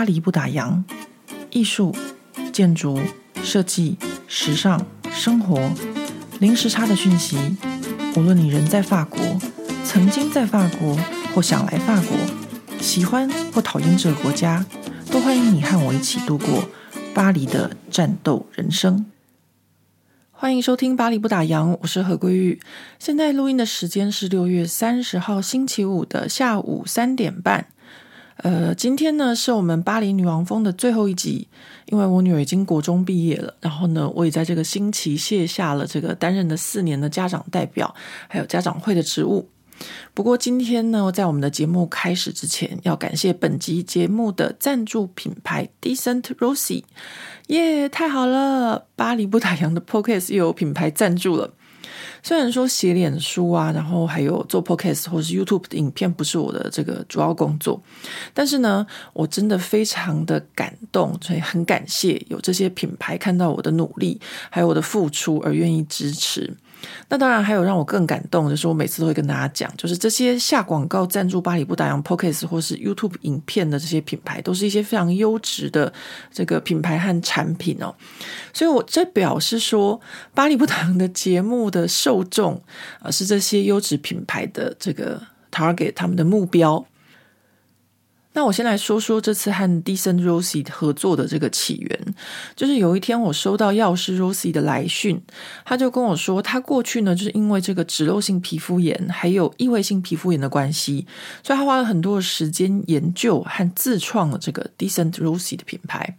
巴黎不打烊，艺术、建筑、设计、时尚、生活，零时差的讯息。无论你人在法国，曾经在法国，或想来法国，喜欢或讨厌这个国家，都欢迎你和我一起度过巴黎的战斗人生。欢迎收听《巴黎不打烊》，我是何桂玉。现在录音的时间是六月三十号星期五的下午三点半。呃，今天呢是我们巴黎女王峰的最后一集，因为我女儿已经国中毕业了，然后呢，我也在这个星期卸下了这个担任了四年的家长代表，还有家长会的职务。不过今天呢，在我们的节目开始之前，要感谢本集节目的赞助品牌 Decent Rossi，耶，太好了！巴黎不打烊的 Podcast 又有品牌赞助了。虽然说写脸书啊，然后还有做 Podcast 或是 YouTube 的影片不是我的这个主要工作，但是呢，我真的非常的感动，所以很感谢有这些品牌看到我的努力，还有我的付出而愿意支持。那当然还有让我更感动，就是我每次都会跟大家讲，就是这些下广告赞助巴黎不打烊 Podcast 或是 YouTube 影片的这些品牌，都是一些非常优质的这个品牌和产品哦。所以，我这表示说，巴黎不打烊的节目的受众啊，是这些优质品牌的这个 target 他们的目标。那我先来说说这次和 Decent Rossi 合作的这个起源，就是有一天我收到药师 Rossi 的来讯，他就跟我说，他过去呢就是因为这个脂漏性皮肤炎还有异位性皮肤炎的关系，所以他花了很多的时间研究和自创了这个 Decent Rossi 的品牌。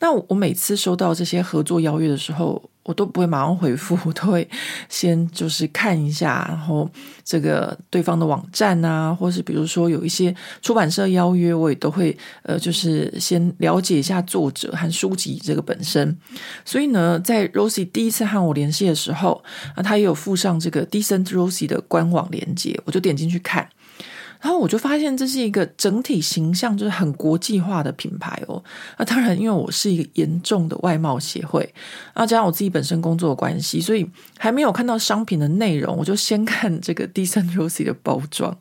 那我每次收到这些合作邀约的时候，我都不会马上回复，我都会先就是看一下，然后这个对方的网站啊，或是比如说有一些出版社邀约，我也都会呃，就是先了解一下作者和书籍这个本身。所以呢，在 Rosie 第一次和我联系的时候，啊，他也有附上这个 Decent Rosie 的官网链接，我就点进去看。然后我就发现这是一个整体形象就是很国际化的品牌哦。那当然，因为我是一个严重的外贸协会，然后加上我自己本身工作的关系，所以还没有看到商品的内容，我就先看这个 Decent Rossi 的包装，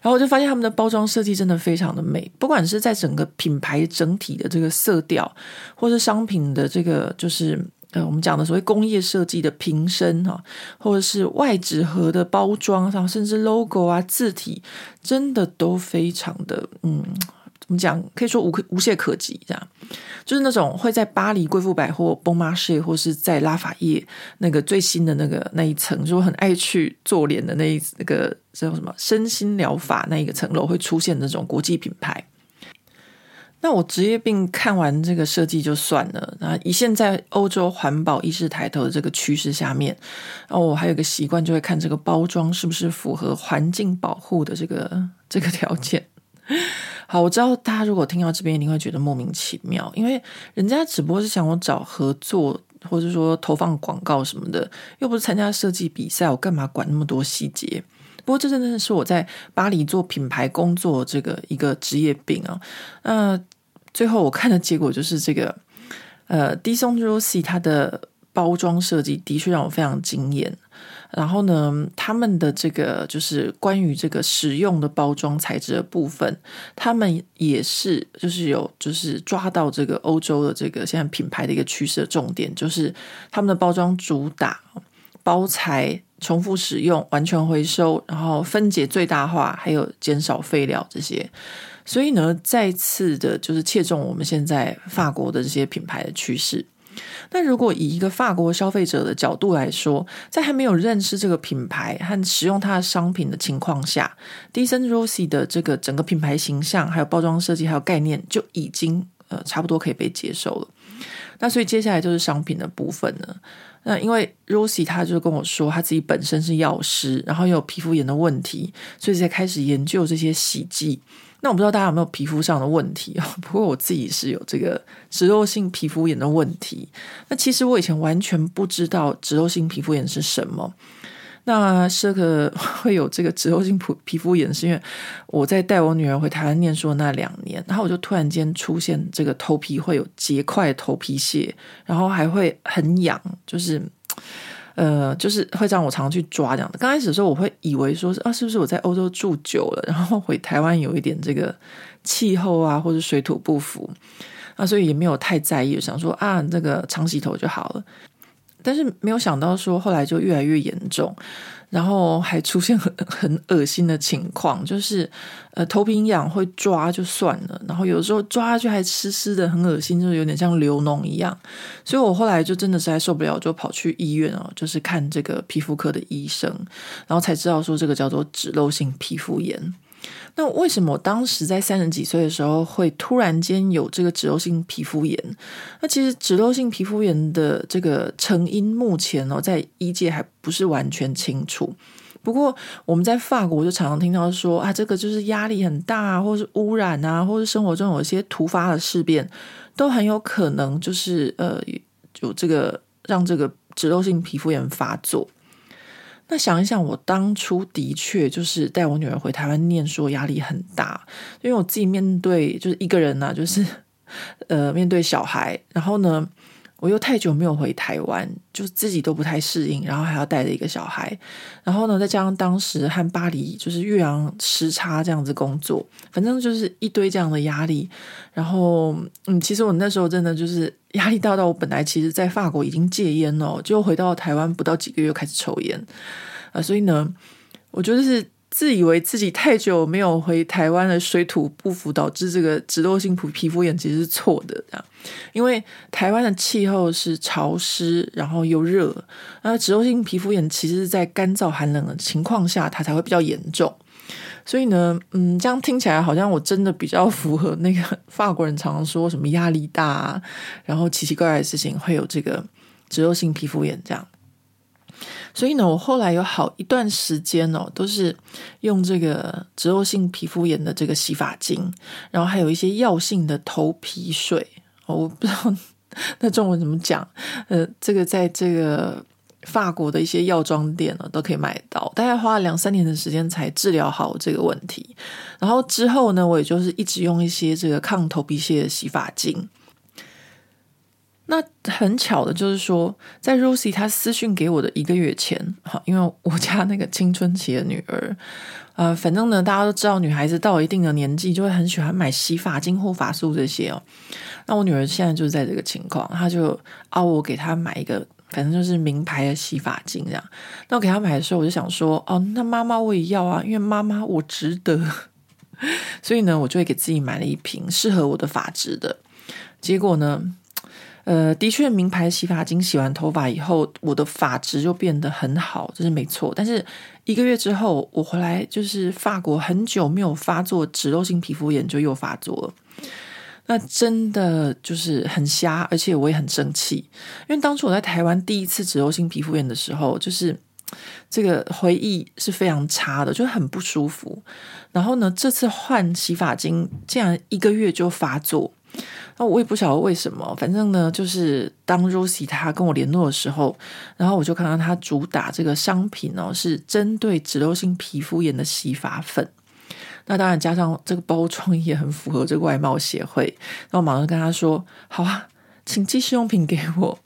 然后我就发现他们的包装设计真的非常的美，不管是在整个品牌整体的这个色调，或是商品的这个就是。呃，我们讲的所谓工业设计的瓶身哈，或者是外纸盒的包装上，甚至 logo 啊字体，真的都非常的嗯，怎么讲？可以说无可无懈可击，这样就是那种会在巴黎贵妇百货 b o n m a r h 或是在拉法叶那个最新的那个那一层，就很爱去做脸的那一那个叫什么身心疗法那一个层楼会出现那种国际品牌。那我职业病看完这个设计就算了。那以现在欧洲环保意识抬头的这个趋势下面，那我还有个习惯，就会看这个包装是不是符合环境保护的这个 这个条件。好，我知道大家如果听到这边，一定会觉得莫名其妙，因为人家只不过是想我找合作，或者说投放广告什么的，又不是参加设计比赛，我干嘛管那么多细节？不过这真的是我在巴黎做品牌工作这个一个职业病啊。那最后我看的结果就是这个，呃，Decent Rossi 它的包装设计的确让我非常惊艳。然后呢，他们的这个就是关于这个使用的包装材质的部分，他们也是就是有就是抓到这个欧洲的这个现在品牌的一个趋势的重点，就是他们的包装主打包材。重复使用、完全回收，然后分解最大化，还有减少废料这些。所以呢，再次的就是切中我们现在法国的这些品牌的趋势。那如果以一个法国消费者的角度来说，在还没有认识这个品牌和使用它的商品的情况下，Decent Rossi 的这个整个品牌形象、还有包装设计、还有概念就已经呃差不多可以被接受了。那所以接下来就是商品的部分了。那因为 Rossi 他就跟我说，他自己本身是药师，然后又有皮肤炎的问题，所以才开始研究这些洗剂。那我不知道大家有没有皮肤上的问题啊？不过我自己是有这个脂漏性皮肤炎的问题。那其实我以前完全不知道脂漏性皮肤炎是什么。那这个 会有这个脂漏性皮皮肤炎，是因为我在带我女儿回台湾念书的那两年，然后我就突然间出现这个头皮会有结块头皮屑，然后还会很痒，就是呃，就是会让我常去抓这样的。刚开始的时候，我会以为说是啊，是不是我在欧洲住久了，然后回台湾有一点这个气候啊，或者水土不服啊，所以也没有太在意，想说啊，那个常洗头就好了。但是没有想到说，后来就越来越严重。然后还出现很 很恶心的情况，就是呃头皮痒会抓就算了，然后有时候抓下去还湿湿的，很恶心，就是有点像流脓一样。所以我后来就真的实在受不了，就跑去医院哦，就是看这个皮肤科的医生，然后才知道说这个叫做脂漏性皮肤炎。那为什么我当时在三十几岁的时候会突然间有这个脂漏性皮肤炎？那其实脂漏性皮肤炎的这个成因目前哦，在医界还不是完全清楚。不过我们在法国就常常听到说啊，这个就是压力很大，或是污染啊，或是生活中有一些突发的事变，都很有可能就是呃有这个让这个脂漏性皮肤炎发作。那想一想，我当初的确就是带我女儿回台湾念书，压力很大，因为我自己面对就是一个人呢、啊，就是呃面对小孩，然后呢。我又太久没有回台湾，就自己都不太适应，然后还要带着一个小孩，然后呢，再加上当时和巴黎就是岳阳时差这样子工作，反正就是一堆这样的压力。然后，嗯，其实我那时候真的就是 压力大到我本来其实在法国已经戒烟了，就回到台湾不到几个月开始抽烟，啊，所以呢，我觉得是。自以为自己太久没有回台湾的水土不服，导致这个脂漏性皮皮肤炎其实是错的，这样，因为台湾的气候是潮湿，然后又热，那脂漏性皮肤炎其实是在干燥寒冷的情况下，它才会比较严重。所以呢，嗯，这样听起来好像我真的比较符合那个法国人常常说什么压力大啊，然后奇奇怪怪的事情会有这个脂漏性皮肤炎这样。所以呢，我后来有好一段时间哦，都是用这个脂漏性皮肤炎的这个洗发精，然后还有一些药性的头皮水。我不知道那中文怎么讲，呃，这个在这个法国的一些药妆店呢都可以买到，大概花了两三年的时间才治疗好这个问题。然后之后呢，我也就是一直用一些这个抗头皮屑的洗发精。那很巧的就是说，在 Rosie 她私讯给我的一个月前，哈，因为我家那个青春期的女儿，呃，反正呢，大家都知道，女孩子到了一定的年纪，就会很喜欢买洗发精、护发素这些哦。那我女儿现在就是在这个情况，她就啊，我给她买一个，反正就是名牌的洗发精这样。那我给她买的时候，我就想说，哦，那妈妈我也要啊，因为妈妈我值得。所以呢，我就会给自己买了一瓶适合我的发质的。结果呢，呃，的确，名牌洗发精洗完头发以后，我的发质就变得很好，这是没错。但是一个月之后，我回来就是法国很久没有发作脂漏性皮肤炎，就又发作了。那真的就是很瞎，而且我也很生气，因为当初我在台湾第一次脂漏性皮肤炎的时候，就是这个回忆是非常差的，就很不舒服。然后呢，这次换洗发精，竟然一个月就发作。那我也不晓得为什么，反正呢，就是当 Rosie 他跟我联络的时候，然后我就看到他主打这个商品哦，是针对脂漏性皮肤炎的洗发粉。那当然加上这个包装也很符合这个外貌协会。那我马上跟他说：“好啊，请寄试用品给我。”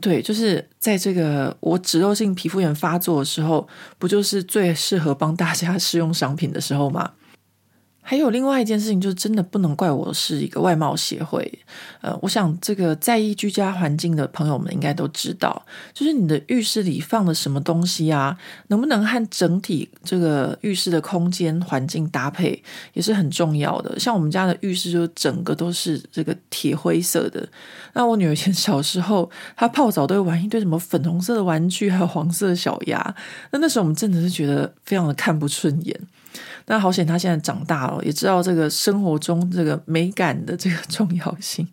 对，就是在这个我脂漏性皮肤炎发作的时候，不就是最适合帮大家试用商品的时候吗？还有另外一件事情，就是真的不能怪我是一个外貌协会。呃，我想这个在意居家环境的朋友们应该都知道，就是你的浴室里放了什么东西啊，能不能和整体这个浴室的空间环境搭配，也是很重要的。像我们家的浴室就整个都是这个铁灰色的。那我女儿以前小时候，她泡澡都会玩一堆什么粉红色的玩具，还有黄色的小鸭。那那时候我们真的是觉得非常的看不顺眼。那好险，她现在长大了，也知道这个生活中这个美感的这个重要性。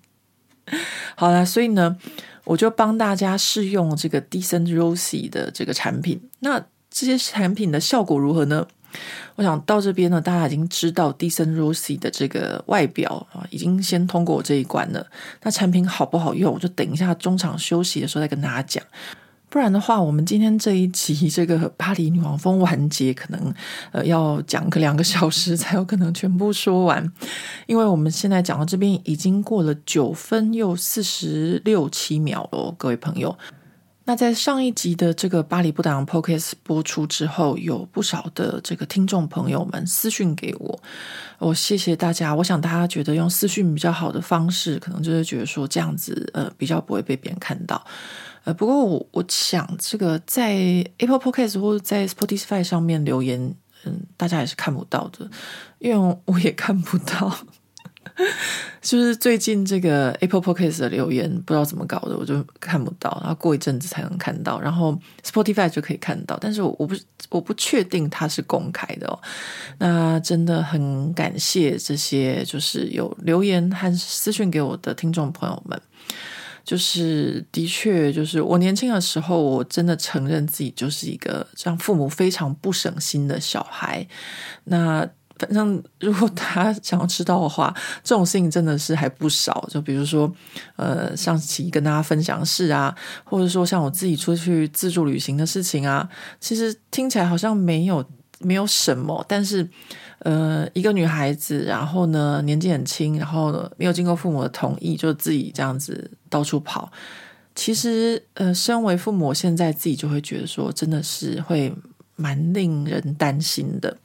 好了，所以呢，我就帮大家试用这个 Decent Rosie 的这个产品。那这些产品的效果如何呢？我想到这边呢，大家已经知道 d e c e n Rosie 的这个外表啊，已经先通过我这一关了。那产品好不好用，我就等一下中场休息的时候再跟大家讲。不然的话，我们今天这一集这个巴黎女王蜂完结，可能呃要讲个两个小时 才有可能全部说完，因为我们现在讲到这边已经过了九分又四十六七秒了，各位朋友。那在上一集的这个巴黎不打烊 Podcast 播出之后，有不少的这个听众朋友们私讯给我，我谢谢大家。我想大家觉得用私讯比较好的方式，可能就是觉得说这样子呃比较不会被别人看到。呃，不过我我想这个在 Apple Podcast 或者在 Spotify 上面留言，嗯，大家也是看不到的，因为我也看不到。就是最近这个 Apple Podcast 的留言不知道怎么搞的，我就看不到，然后过一阵子才能看到，然后 Spotify 就可以看到，但是我我不我不确定它是公开的哦。那真的很感谢这些就是有留言和私讯给我的听众朋友们，就是的确就是我年轻的时候，我真的承认自己就是一个让父母非常不省心的小孩。那反正，如果大家想要知道的话，这种事情真的是还不少。就比如说，呃，上期跟大家分享事啊，或者说像我自己出去自助旅行的事情啊，其实听起来好像没有没有什么，但是，呃，一个女孩子，然后呢，年纪很轻，然后，没有经过父母的同意，就自己这样子到处跑，其实，呃，身为父母，现在自己就会觉得说，真的是会蛮令人担心的。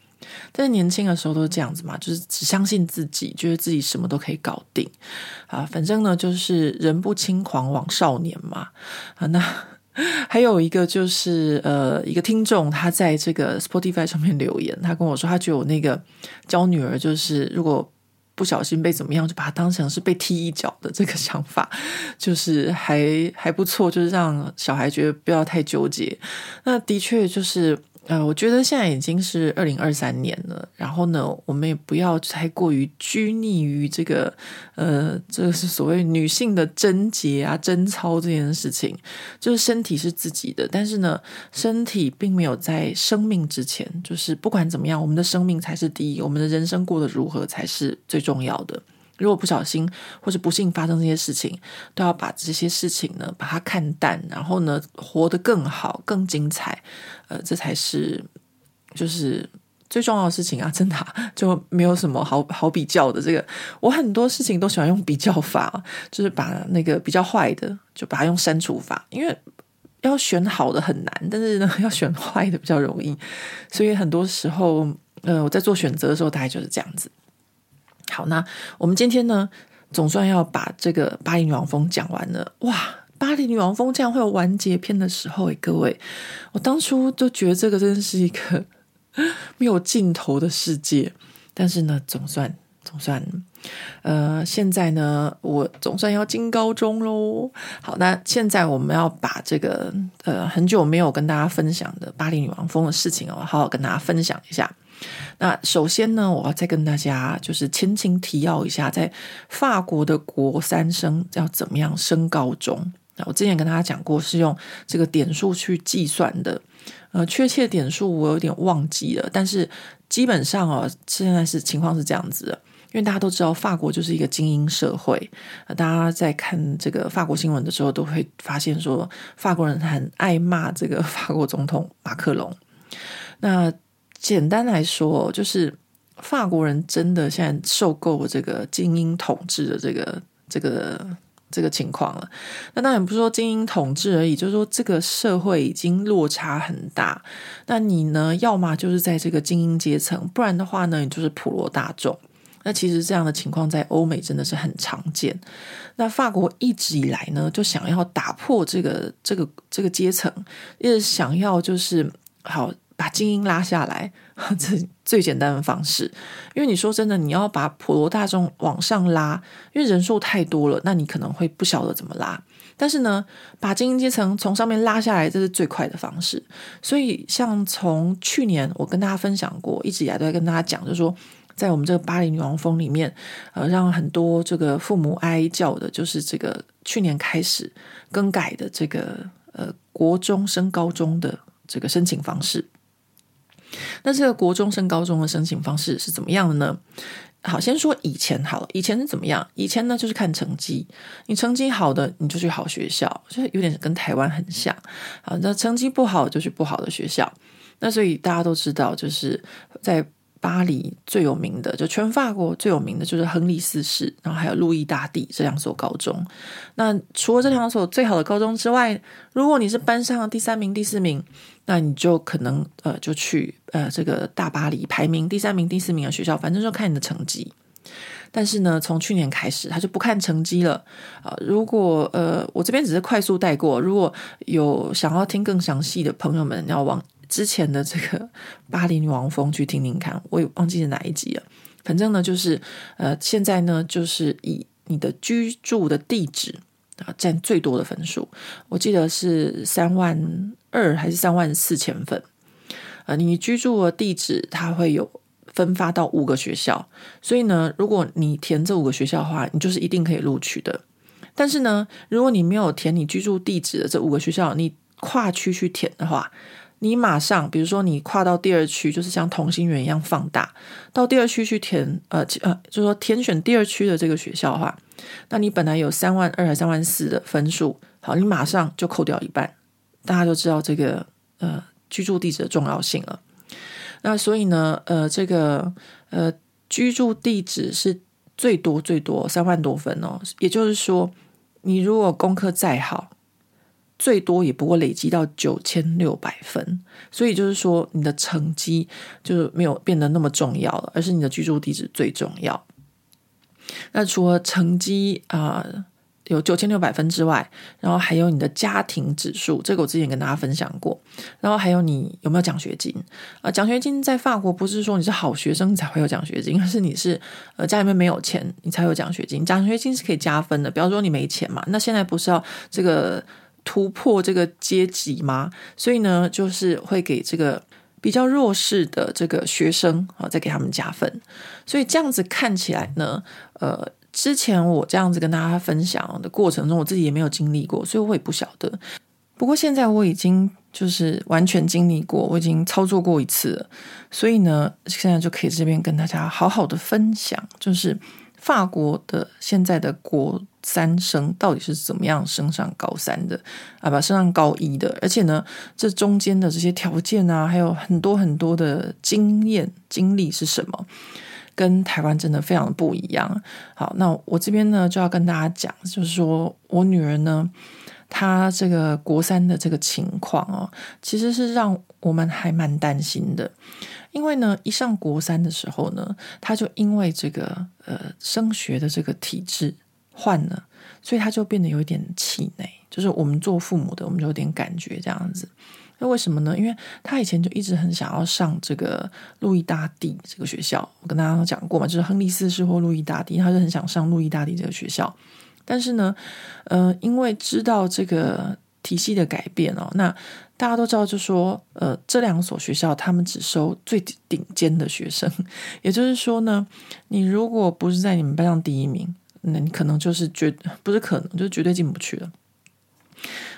但是年轻的时候都是这样子嘛，就是只相信自己，觉得自己什么都可以搞定啊。反正呢，就是人不轻狂枉少年嘛。啊，那还有一个就是呃，一个听众他在这个 Spotify 上面留言，他跟我说，他觉得我那个教女儿就是如果不小心被怎么样，就把他当成是被踢一脚的这个想法，就是还还不错，就是让小孩觉得不要太纠结。那的确就是。呃，我觉得现在已经是二零二三年了，然后呢，我们也不要太过于拘泥于这个，呃，这个是所谓女性的贞洁啊、贞操这件事情。就是身体是自己的，但是呢，身体并没有在生命之前。就是不管怎么样，我们的生命才是第一，我们的人生过得如何才是最重要的。如果不小心或者不幸发生这些事情，都要把这些事情呢，把它看淡，然后呢，活得更好、更精彩，呃，这才是就是最重要的事情啊！真的，就没有什么好好比较的。这个我很多事情都喜欢用比较法，就是把那个比较坏的就把它用删除法，因为要选好的很难，但是呢，要选坏的比较容易，所以很多时候，呃，我在做选择的时候，大概就是这样子。好，那我们今天呢，总算要把这个巴黎女王蜂讲完了。哇，巴黎女王蜂这样会有完结篇的时候诶，各位，我当初就觉得这个真是一个没有尽头的世界。但是呢，总算总算，呃，现在呢，我总算要进高中喽。好，那现在我们要把这个呃很久没有跟大家分享的巴黎女王蜂的事情哦，好好跟大家分享一下。那首先呢，我要再跟大家就是轻轻提要一下，在法国的国三生要怎么样升高中。那我之前跟大家讲过，是用这个点数去计算的。呃，确切点数我有点忘记了，但是基本上哦，现在是情况是这样子的，因为大家都知道法国就是一个精英社会。大家在看这个法国新闻的时候，都会发现说，法国人很爱骂这个法国总统马克龙。那简单来说，就是法国人真的现在受够了这个精英统治的这个这个这个情况了。那当然不是说精英统治而已，就是说这个社会已经落差很大。那你呢，要么就是在这个精英阶层，不然的话呢，你就是普罗大众。那其实这样的情况在欧美真的是很常见。那法国一直以来呢，就想要打破这个这个这个阶层，一直想要就是好。把精英拉下来，这最简单的方式。因为你说真的，你要把普罗大众往上拉，因为人数太多了，那你可能会不晓得怎么拉。但是呢，把精英阶层从上面拉下来，这是最快的方式。所以，像从去年我跟大家分享过，一直以来都在跟大家讲，就是说，在我们这个巴黎女王峰里面，呃，让很多这个父母哀叫的，就是这个去年开始更改的这个呃国中升高中的这个申请方式。那这个国中升高中的申请方式是怎么样的呢？好，先说以前好了。以前是怎么样？以前呢就是看成绩，你成绩好的你就去好学校，就有点跟台湾很像。好，那成绩不好就去不好的学校。那所以大家都知道，就是在巴黎最有名的，就全法国最有名的就是亨利四世，然后还有路易大帝这两所高中。那除了这两所最好的高中之外，如果你是班上的第三名、第四名，那你就可能呃就去呃这个大巴黎排名第三名、第四名的学校，反正就看你的成绩。但是呢，从去年开始，他就不看成绩了啊、如果呃我这边只是快速带过，如果有想要听更详细的朋友们，要往。之前的这个巴黎女王风去听听看，我也忘记是哪一集了。反正呢，就是呃，现在呢，就是以你的居住的地址啊占最多的分数。我记得是三万二还是三万四千分。呃，你居住的地址它会有分发到五个学校，所以呢，如果你填这五个学校的话，你就是一定可以录取的。但是呢，如果你没有填你居住地址的这五个学校，你跨区去填的话，你马上，比如说你跨到第二区，就是像同心圆一样放大，到第二区去填，呃呃，就是说填选第二区的这个学校的话，那你本来有三万二还三万四的分数，好，你马上就扣掉一半，大家就知道这个呃居住地址的重要性了。那所以呢，呃，这个呃居住地址是最多最多三万多分哦，也就是说，你如果功课再好。最多也不过累积到九千六百分，所以就是说你的成绩就是没有变得那么重要了，而是你的居住地址最重要。那除了成绩啊、有九千六百分之外，然后还有你的家庭指数，这个我之前跟大家分享过。然后还有你有没有奖学金啊？奖学金在法国不是说你是好学生才会有奖学金，而是你是呃家里面没有钱你才有奖学金。奖学金是可以加分的，比方说你没钱嘛，那现在不是要这个。突破这个阶级吗？所以呢，就是会给这个比较弱势的这个学生啊，再给他们加分。所以这样子看起来呢，呃，之前我这样子跟大家分享的过程中，我自己也没有经历过，所以我也不晓得。不过现在我已经就是完全经历过，我已经操作过一次了，所以呢，现在就可以这边跟大家好好的分享，就是。法国的现在的国三生到底是怎么样升上高三的啊？不，升上高一的，而且呢，这中间的这些条件啊，还有很多很多的经验经历是什么？跟台湾真的非常的不一样。好，那我这边呢就要跟大家讲，就是说我女儿呢，她这个国三的这个情况哦，其实是让我们还蛮担心的。因为呢，一上国三的时候呢，他就因为这个呃升学的这个体制换了，所以他就变得有一点气馁。就是我们做父母的，我们就有点感觉这样子。那为什么呢？因为他以前就一直很想要上这个路易大帝这个学校。我跟大家讲过嘛，就是亨利四世或路易大帝，他就很想上路易大帝这个学校。但是呢，呃，因为知道这个体系的改变哦，那。大家都知道，就说，呃，这两所学校他们只收最顶尖的学生，也就是说呢，你如果不是在你们班上第一名，那你可能就是绝 不是可能，就是绝对进不去了。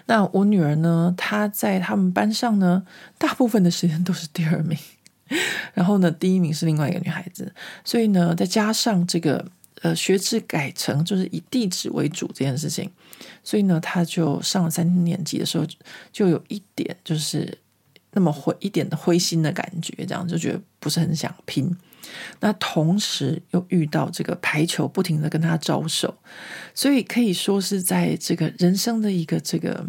那我女儿呢，她在他们班上呢，大部分的时间都是第二名，然后呢，第一名是另外一个女孩子，所以呢，再加上这个。呃，学制改成就是以地址为主这件事情，所以呢，他就上了三年级的时候，就有一点就是那么灰一点的灰心的感觉，这样就觉得不是很想拼。那同时又遇到这个排球不停的跟他招手，所以可以说是在这个人生的一个这个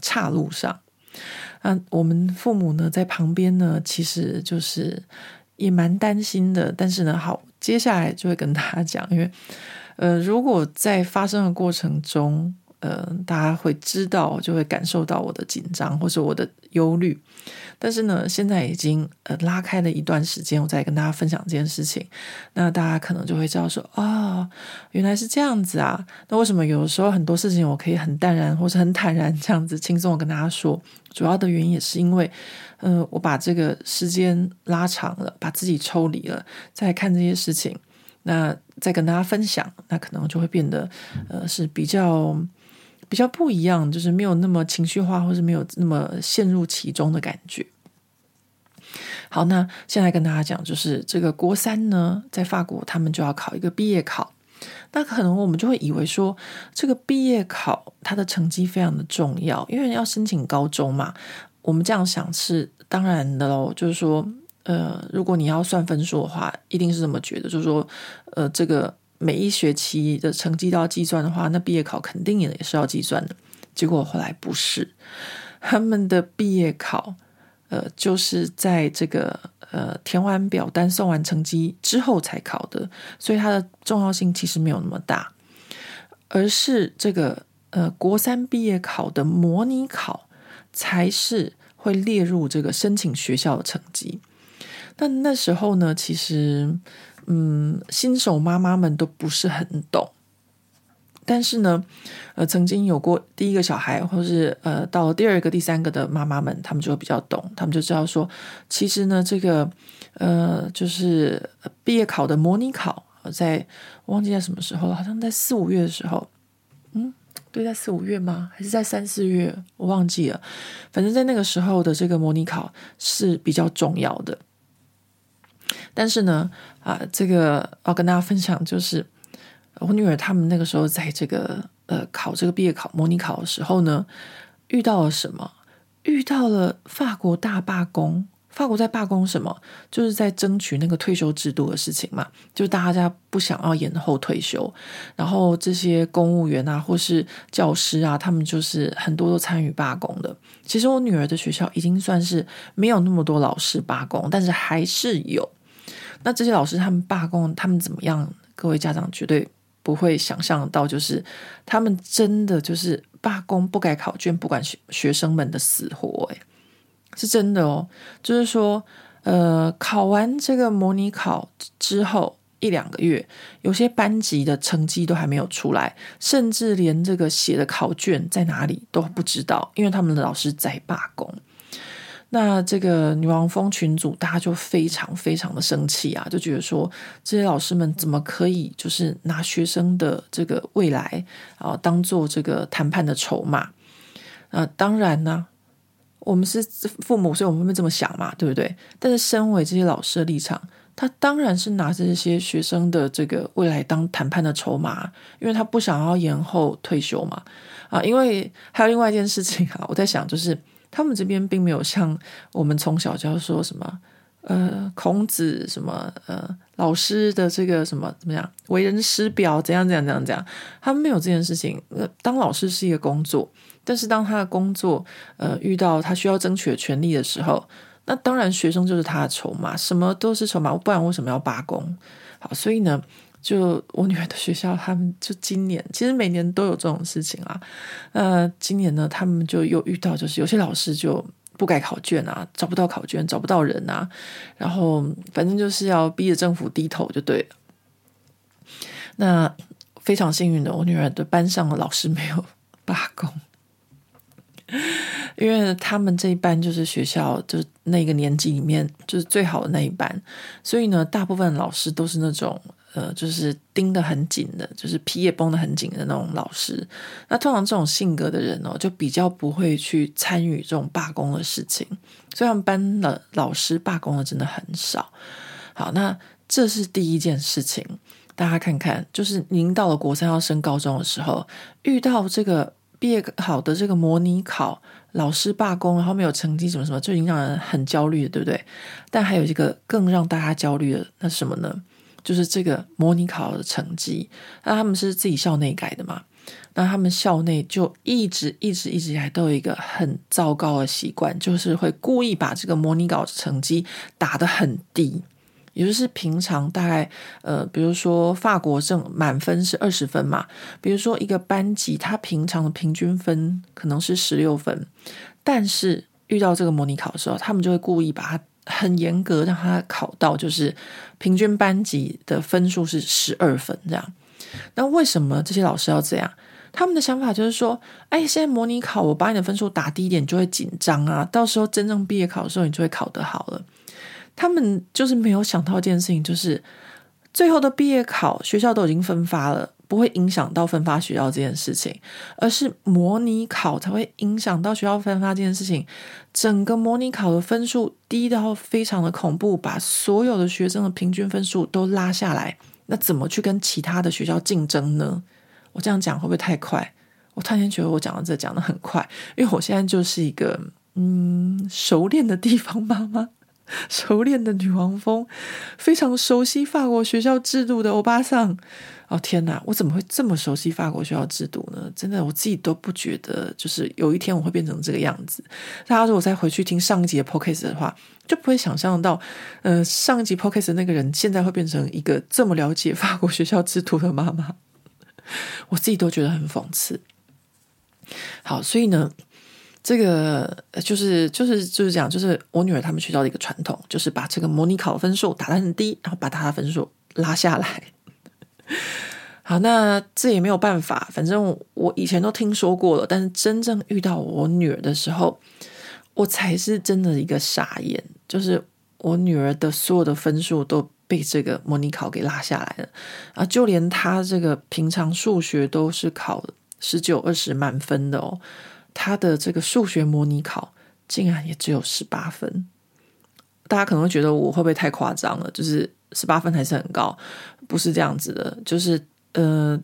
岔路上。啊，我们父母呢在旁边呢，其实就是也蛮担心的，但是呢，好。接下来就会跟他讲，因为，呃，如果在发生的过程中，呃，大家会知道，就会感受到我的紧张或者我的忧虑。但是呢，现在已经呃拉开了一段时间，我再跟大家分享这件事情，那大家可能就会知道说，哦，原来是这样子啊。那为什么有时候很多事情我可以很淡然或是很坦然这样子轻松的跟大家说？主要的原因也是因为。呃，我把这个时间拉长了，把自己抽离了，再看这些事情，那再跟大家分享，那可能就会变得呃是比较比较不一样，就是没有那么情绪化，或是没有那么陷入其中的感觉。好，那现在跟大家讲，就是这个国三呢，在法国他们就要考一个毕业考，那可能我们就会以为说，这个毕业考它的成绩非常的重要，因为要申请高中嘛。我们这样想是当然的喽，就是说，呃，如果你要算分数的话，一定是这么觉得，就是说，呃，这个每一学期的成绩都要计算的话，那毕业考肯定也也是要计算的。结果后来不是，他们的毕业考，呃，就是在这个呃填完表单、送完成绩之后才考的，所以它的重要性其实没有那么大，而是这个呃国三毕业考的模拟考才是会列入这个申请学校的成绩。但那时候呢，其实嗯，新手妈妈们都不是很懂。但是呢，呃，曾经有过第一个小孩，或是呃，到了第二个、第三个的妈妈们，他们就会比较懂，他们就知道说，其实呢，这个呃，就是毕业考的模拟考，在忘记在什么时候了，好像在四五月的时候，嗯，对，在四五月吗？还是在三四月？我忘记了。反正在那个时候的这个模拟考是比较重要的。但是呢，啊，这个要跟大家分享就是。我女儿他们那个时候在这个呃考这个毕业考模拟考的时候呢，遇到了什么？遇到了法国大罢工。法国在罢工什么？就是在争取那个退休制度的事情嘛。就大家不想要延后退休，然后这些公务员啊，或是教师啊，他们就是很多都参与罢工的。其实我女儿的学校已经算是没有那么多老师罢工，但是还是有。那这些老师他们罢工，他们怎么样？各位家长绝对。不会想象到，就是他们真的就是罢工，不改考卷，不管学学生们的死活，哎，是真的哦。就是说，呃，考完这个模拟考之后一两个月，有些班级的成绩都还没有出来，甚至连这个写的考卷在哪里都不知道，因为他们的老师在罢工。那这个女王蜂群组，大家就非常非常的生气啊，就觉得说这些老师们怎么可以就是拿学生的这个未来啊当做这个谈判的筹码？啊，当然呢，我们是父母，所以我们会这么想嘛，对不对？但是身为这些老师的立场，他当然是拿这些学生的这个未来当谈判的筹码，因为他不想要延后退休嘛。啊，因为还有另外一件事情啊，我在想就是。他们这边并没有像我们从小就要说什么，呃，孔子什么，呃，老师的这个什么怎么样，为人师表怎样怎样怎样怎样，他们没有这件事情。呃，当老师是一个工作，但是当他的工作呃遇到他需要争取的权利的时候，那当然学生就是他的筹码，什么都是筹码，不然为什么要罢工？好，所以呢。就我女儿的学校，他们就今年其实每年都有这种事情啊。呃，今年呢，他们就又遇到，就是有些老师就不改考卷啊，找不到考卷，找不到人啊，然后反正就是要逼着政府低头就对了。那非常幸运的，我女儿的班上的老师没有罢工，因为他们这一班就是学校就是那个年级里面就是最好的那一班，所以呢，大部分老师都是那种。呃，就是盯得很紧的，就是皮也绷得很紧的那种老师。那通常这种性格的人哦，就比较不会去参与这种罢工的事情。所以他们班的老师罢工的真的很少。好，那这是第一件事情。大家看看，就是您到了国三要升高中的时候，遇到这个毕业考的这个模拟考，老师罢工，然后没有成绩，什么什么，就已经让人很焦虑了，对不对？但还有一个更让大家焦虑的，那什么呢？就是这个模拟考的成绩，那他们是自己校内改的嘛？那他们校内就一直一直一直以来都有一个很糟糕的习惯，就是会故意把这个模拟考成绩打得很低，也就是平常大概呃，比如说法国正满分是二十分嘛，比如说一个班级他平常的平均分可能是十六分，但是遇到这个模拟考的时候，他们就会故意把它。很严格，让他考到就是平均班级的分数是十二分这样。那为什么这些老师要这样？他们的想法就是说，哎，现在模拟考我把你的分数打低一点，就会紧张啊，到时候真正毕业考的时候，你就会考得好了。他们就是没有想到一件事情，就是最后的毕业考学校都已经分发了。不会影响到分发学校这件事情，而是模拟考才会影响到学校分发这件事情。整个模拟考的分数低到非常的恐怖，把所有的学生的平均分数都拉下来。那怎么去跟其他的学校竞争呢？我这样讲会不会太快？我突然间觉得我讲到这讲的很快，因为我现在就是一个嗯熟练的地方妈妈。熟练的女王风，非常熟悉法国学校制度的欧巴桑。哦天哪，我怎么会这么熟悉法国学校制度呢？真的，我自己都不觉得，就是有一天我会变成这个样子。大家如果再回去听上一集的 podcast 的话，就不会想象到，呃，上一集 podcast 那个人现在会变成一个这么了解法国学校制度的妈妈。我自己都觉得很讽刺。好，所以呢。这个就是就是就是讲，就是我女儿他们学校的一个传统，就是把这个模拟考分数打得很低，然后把她的分数拉下来。好，那这也没有办法，反正我以前都听说过了，但是真正遇到我女儿的时候，我才是真的一个傻眼，就是我女儿的所有的分数都被这个模拟考给拉下来了啊，就连她这个平常数学都是考十九二十满分的哦。她的这个数学模拟考竟然也只有十八分，大家可能会觉得我会不会太夸张了？就是十八分还是很高，不是这样子的。就是呃，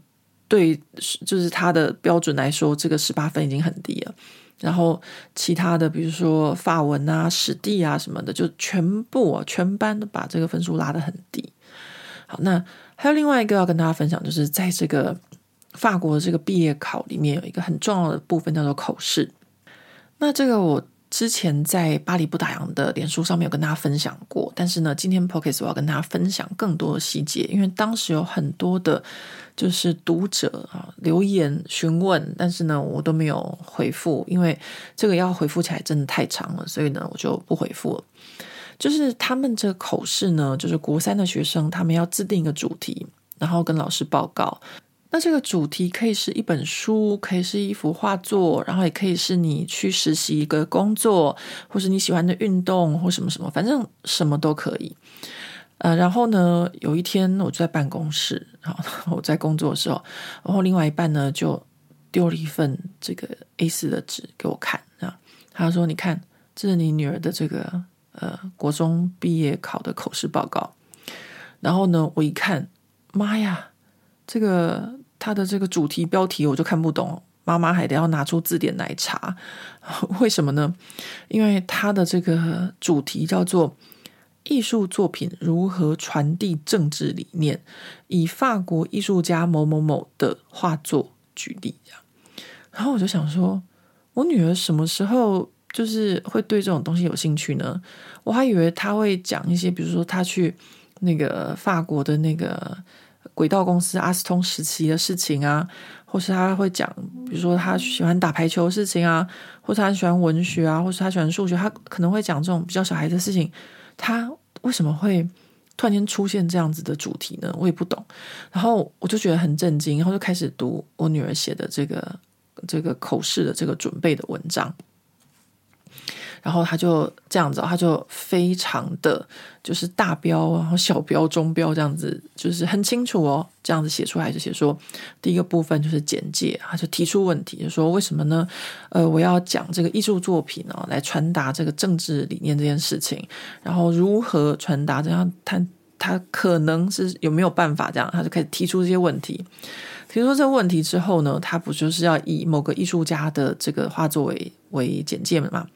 对，就是他的标准来说，这个十八分已经很低了。然后其他的，比如说法文啊、史地啊什么的，就全部啊，全班都把这个分数拉得很低。好，那还有另外一个要跟大家分享，就是在这个。法国的这个毕业考里面有一个很重要的部分叫做口试，那这个我之前在巴黎不打烊的脸书上面有跟大家分享过，但是呢，今天 Podcast 我要跟大家分享更多的细节，因为当时有很多的，就是读者啊留言询问，但是呢，我都没有回复，因为这个要回复起来真的太长了，所以呢，我就不回复了。就是他们这个口试呢，就是国三的学生，他们要制定一个主题，然后跟老师报告。那这个主题可以是一本书，可以是一幅画作，然后也可以是你去实习一个工作，或是你喜欢的运动，或什么什么，反正什么都可以。呃，然后呢，有一天我就在办公室，然后我在工作的时候，然后另外一半呢就丢了一份这个 A4 的纸给我看啊，他说：“你看，这是你女儿的这个呃国中毕业考的口试报告。”然后呢，我一看，妈呀！这个他的这个主题标题我就看不懂，妈妈还得要拿出字典来查，为什么呢？因为他的这个主题叫做“艺术作品如何传递政治理念”，以法国艺术家某某某的画作举例，然后我就想说，我女儿什么时候就是会对这种东西有兴趣呢？我还以为她会讲一些，比如说她去那个法国的那个。轨道公司阿斯通时期的事情啊，或是他会讲，比如说他喜欢打排球的事情啊，或者他喜欢文学啊，或是他喜欢数学，他可能会讲这种比较小孩的事情。他为什么会突然间出现这样子的主题呢？我也不懂。然后我就觉得很震惊，然后就开始读我女儿写的这个这个口试的这个准备的文章。然后他就这样子，他就非常的就是大标，然后小标、中标这样子，就是很清楚哦。这样子写出来就写说，第一个部分就是简介，他就提出问题，就说为什么呢？呃，我要讲这个艺术作品哦，来传达这个政治理念这件事情，然后如何传达？这样他他可能是有没有办法这样？他就开始提出这些问题。提出这个问题之后呢，他不就是要以某个艺术家的这个画作为为简介嘛？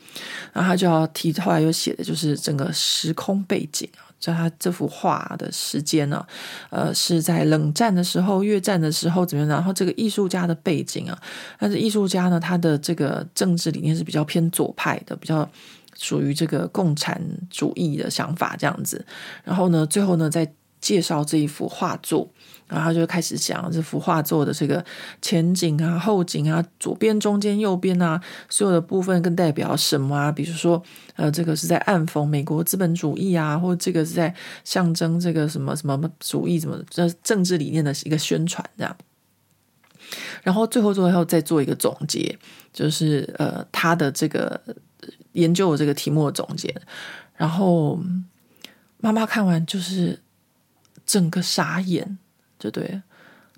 然后他就要提，后来又写的就是整个时空背景啊，在他这幅画的时间呢，呃，是在冷战的时候、越战的时候怎么样？然后这个艺术家的背景啊，但是艺术家呢，他的这个政治理念是比较偏左派的，比较属于这个共产主义的想法这样子。然后呢，最后呢，再介绍这一幅画作。然后他就开始讲这幅画作的这个前景啊、后景啊、左边、中间、右边啊，所有的部分更代表什么啊？比如说，呃，这个是在暗讽美国资本主义啊，或者这个是在象征这个什么什么主义，什么这政治理念的一个宣传这样。然后最后最后再做一个总结，就是呃他的这个研究的这个题目的总结。然后妈妈看完就是整个傻眼。就对，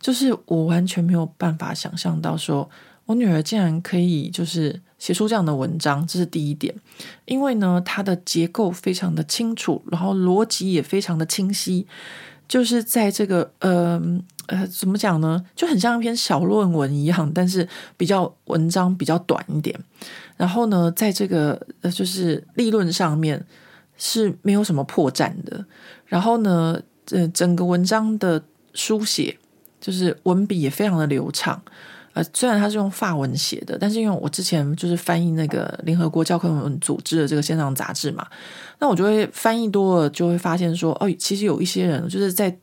就是我完全没有办法想象到，说我女儿竟然可以就是写出这样的文章，这是第一点。因为呢，它的结构非常的清楚，然后逻辑也非常的清晰，就是在这个呃呃怎么讲呢，就很像一篇小论文一样，但是比较文章比较短一点。然后呢，在这个呃就是立论上面。是没有什么破绽的。然后呢，呃，整个文章的书写就是文笔也非常的流畅。呃，虽然他是用法文写的，但是因为我之前就是翻译那个联合国教科文组织的这个线上杂志嘛，那我就会翻译多了，就会发现说，哦，其实有一些人就是在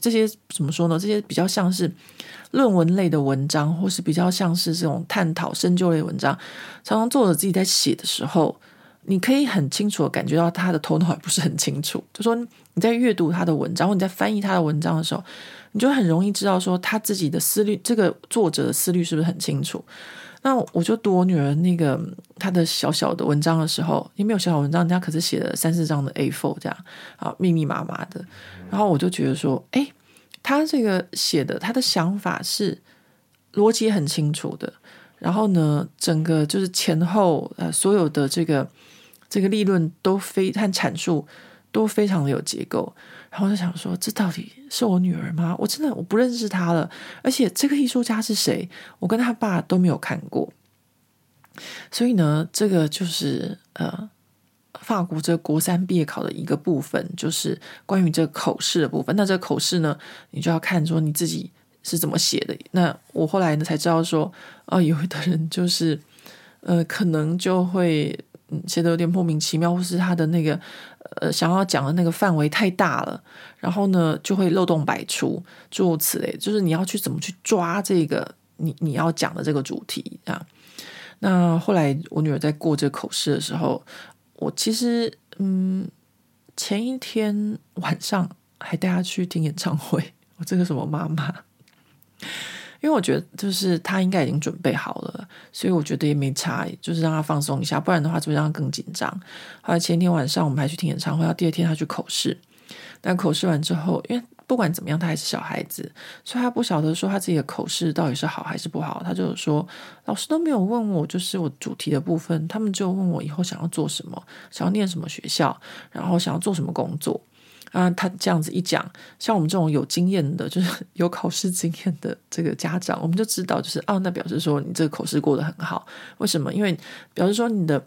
这些怎么说呢？这些比较像是论文类的文章，或是比较像是这种探讨深究类文章，常常作者自己在写的时候，你可以很清楚的感觉到他的头脑也不是很清楚，就说你在阅读他的文章，或你在翻译他的文章的时候。你就很容易知道说他自己的思虑，这个作者的思虑是不是很清楚？那我就读我女儿那个她的小小的文章的时候，也没有小小文章，人家可是写了三四张的 A4 这样啊，密密麻麻的。然后我就觉得说，哎，他这个写的，他的想法是逻辑很清楚的。然后呢，整个就是前后呃，所有的这个这个立论都非和阐述都非常的有结构。然后就想说，这到底是我女儿吗？我真的我不认识她了，而且这个艺术家是谁？我跟她爸都没有看过。所以呢，这个就是呃，法国这国三毕业考的一个部分，就是关于这个口试的部分。那这个口试呢，你就要看说你自己是怎么写的。那我后来呢才知道说，哦，有的人就是呃，可能就会嗯写的有点莫名其妙，或是他的那个。呃，想要讲的那个范围太大了，然后呢，就会漏洞百出，诸如此类。就是你要去怎么去抓这个你你要讲的这个主题啊。那后来我女儿在过这个口试的时候，我其实嗯，前一天晚上还带她去听演唱会。我这个什么妈妈？因为我觉得，就是他应该已经准备好了，所以我觉得也没差，就是让他放松一下，不然的话就会让他更紧张。后来前天晚上我们还去听演唱会，到第二天他去口试，但口试完之后，因为不管怎么样，他还是小孩子，所以他不晓得说他自己的口试到底是好还是不好。他就说，老师都没有问我，就是我主题的部分，他们就问我以后想要做什么，想要念什么学校，然后想要做什么工作。啊，他这样子一讲，像我们这种有经验的，就是有考试经验的这个家长，我们就知道，就是哦，那表示说你这个口试过得很好。为什么？因为表示说你的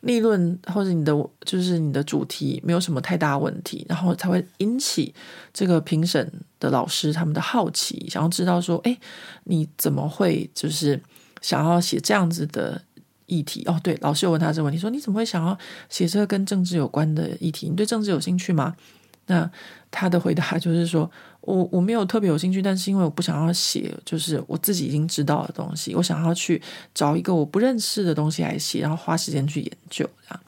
立论或者你的就是你的主题没有什么太大问题，然后才会引起这个评审的老师他们的好奇，想要知道说，哎，你怎么会就是想要写这样子的议题？哦，对，老师有问他这个问题，说你怎么会想要写这个跟政治有关的议题？你对政治有兴趣吗？那他的回答 就是说，我我没有特别有兴趣，但是因为我不想要写，就是我自己已经知道的东西，我想要去找一个我不认识的东西来写，然后花时间去研究这样。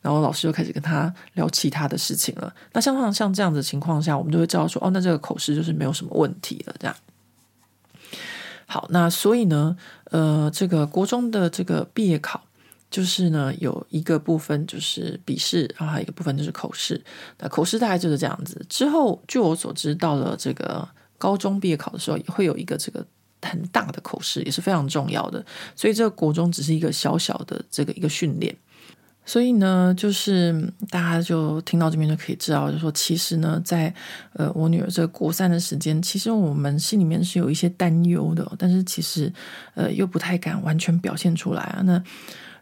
然后老师就开始跟他聊其他的事情了。那像像像这样子的情况下，我们就会知道说，哦，那这个口试就是没有什么问题了。这样。好，那所以呢，呃，这个国中的这个毕业考。就是呢，有一个部分就是笔试，然后还有一个部分就是口试。那口试大概就是这样子。之后，据我所知，到了这个高中毕业考的时候，也会有一个这个很大的口试，也是非常重要的。所以，这个国中只是一个小小的这个一个训练。所以呢，就是大家就听到这边就可以知道，就说其实呢，在呃我女儿这个国三的时间，其实我们心里面是有一些担忧的，但是其实呃又不太敢完全表现出来啊。那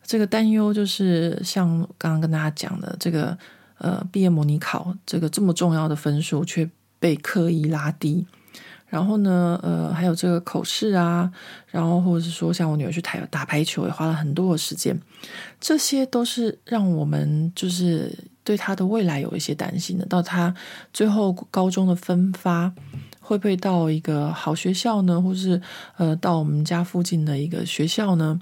这个担忧就是像刚刚跟大家讲的，这个呃毕业模拟考这个这么重要的分数却被刻意拉低，然后呢呃还有这个口试啊，然后或者是说像我女儿去台打排球也花了很多的时间，这些都是让我们就是对她的未来有一些担心的。到她最后高中的分发会不会到一个好学校呢？或是呃到我们家附近的一个学校呢？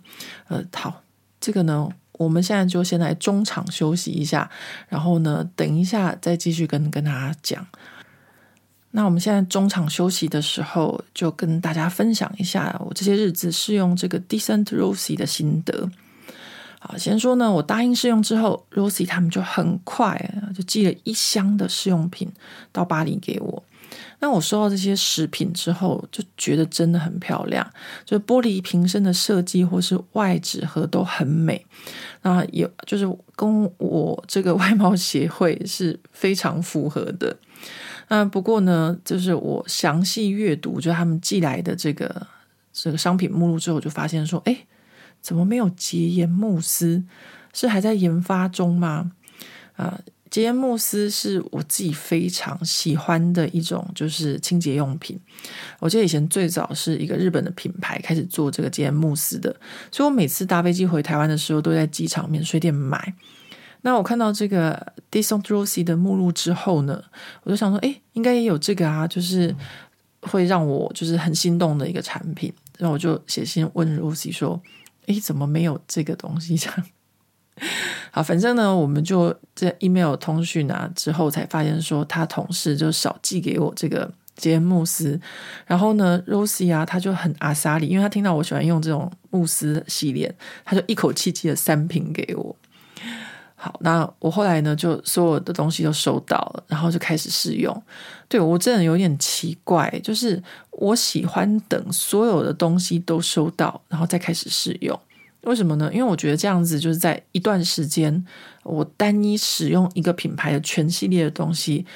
呃好。这个呢，我们现在就先来中场休息一下，然后呢，等一下再继续跟跟大家讲。那我们现在中场休息的时候，就跟大家分享一下我这些日子试用这个 Decent Rosie 的心得。好，先说呢，我答应试用之后，Rosie 他们就很快就寄了一箱的试用品到巴黎给我。那我收到这些食品之后，就觉得真的很漂亮，就玻璃瓶身的设计或是外纸盒都很美。那也就是跟我这个外貌协会是非常符合的。那不过呢，就是我详细阅读就他们寄来的这个这个商品目录之后，就发现说，哎，怎么没有洁颜慕斯？是还在研发中吗？啊，洁颜慕斯是我自己非常喜欢的一种，就是清洁用品。我记得以前最早是一个日本的品牌开始做这个洁颜慕斯的，所以我每次搭飞机回台湾的时候，都在机场免税店买。那我看到这个 Décente Rossi 的目录之后呢，我就想说，哎，应该也有这个啊，就是会让我就是很心动的一个产品。然后我就写信问 Rossi 说，哎，怎么没有这个东西？这样。好，反正呢，我们就这 email 通讯啊，之后才发现说，他同事就少寄给我这个洁颜慕斯，然后呢，Rosie 啊，他就很阿莎力，因为他听到我喜欢用这种慕斯系列，他就一口气寄了三瓶给我。好，那我后来呢，就所有的东西都收到了，然后就开始试用。对，我真的有点奇怪，就是我喜欢等所有的东西都收到，然后再开始试用。为什么呢？因为我觉得这样子就是在一段时间，我单一使用一个品牌的全系列的东西，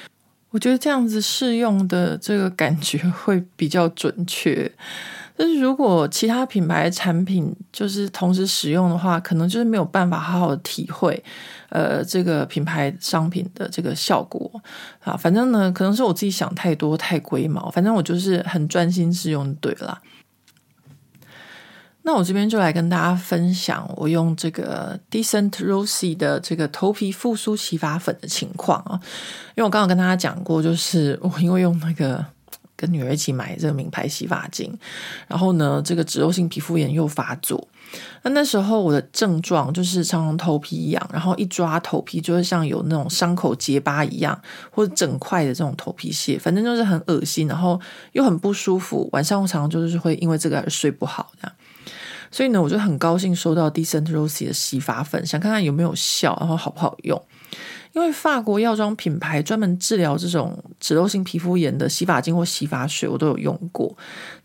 我觉得这样子试用的这个感觉会比较准确。但是如果其他品牌产品就是同时使用的话，可能就是没有办法好好的体会，呃，这个品牌商品的这个效果啊。反正呢，可能是我自己想太多太龟毛，反正我就是很专心使用，对了。那我这边就来跟大家分享我用这个 Décente Rossi 的这个头皮复苏洗发粉的情况啊，因为我刚刚跟大家讲过，就是我因为用那个跟女儿一起买这个名牌洗发精，然后呢，这个脂漏性皮肤炎又发作。那那时候我的症状就是常常头皮痒，然后一抓头皮就会像有那种伤口结疤一样，或者整块的这种头皮屑，反正就是很恶心，然后又很不舒服。晚上我常常就是会因为这个而睡不好这样。所以呢，我就很高兴收到 Décente Rossi 的洗发粉，想看看有没有效，然后好不好用。因为法国药妆品牌专门治疗这种脂漏性皮肤炎的洗发精或洗发水，我都有用过。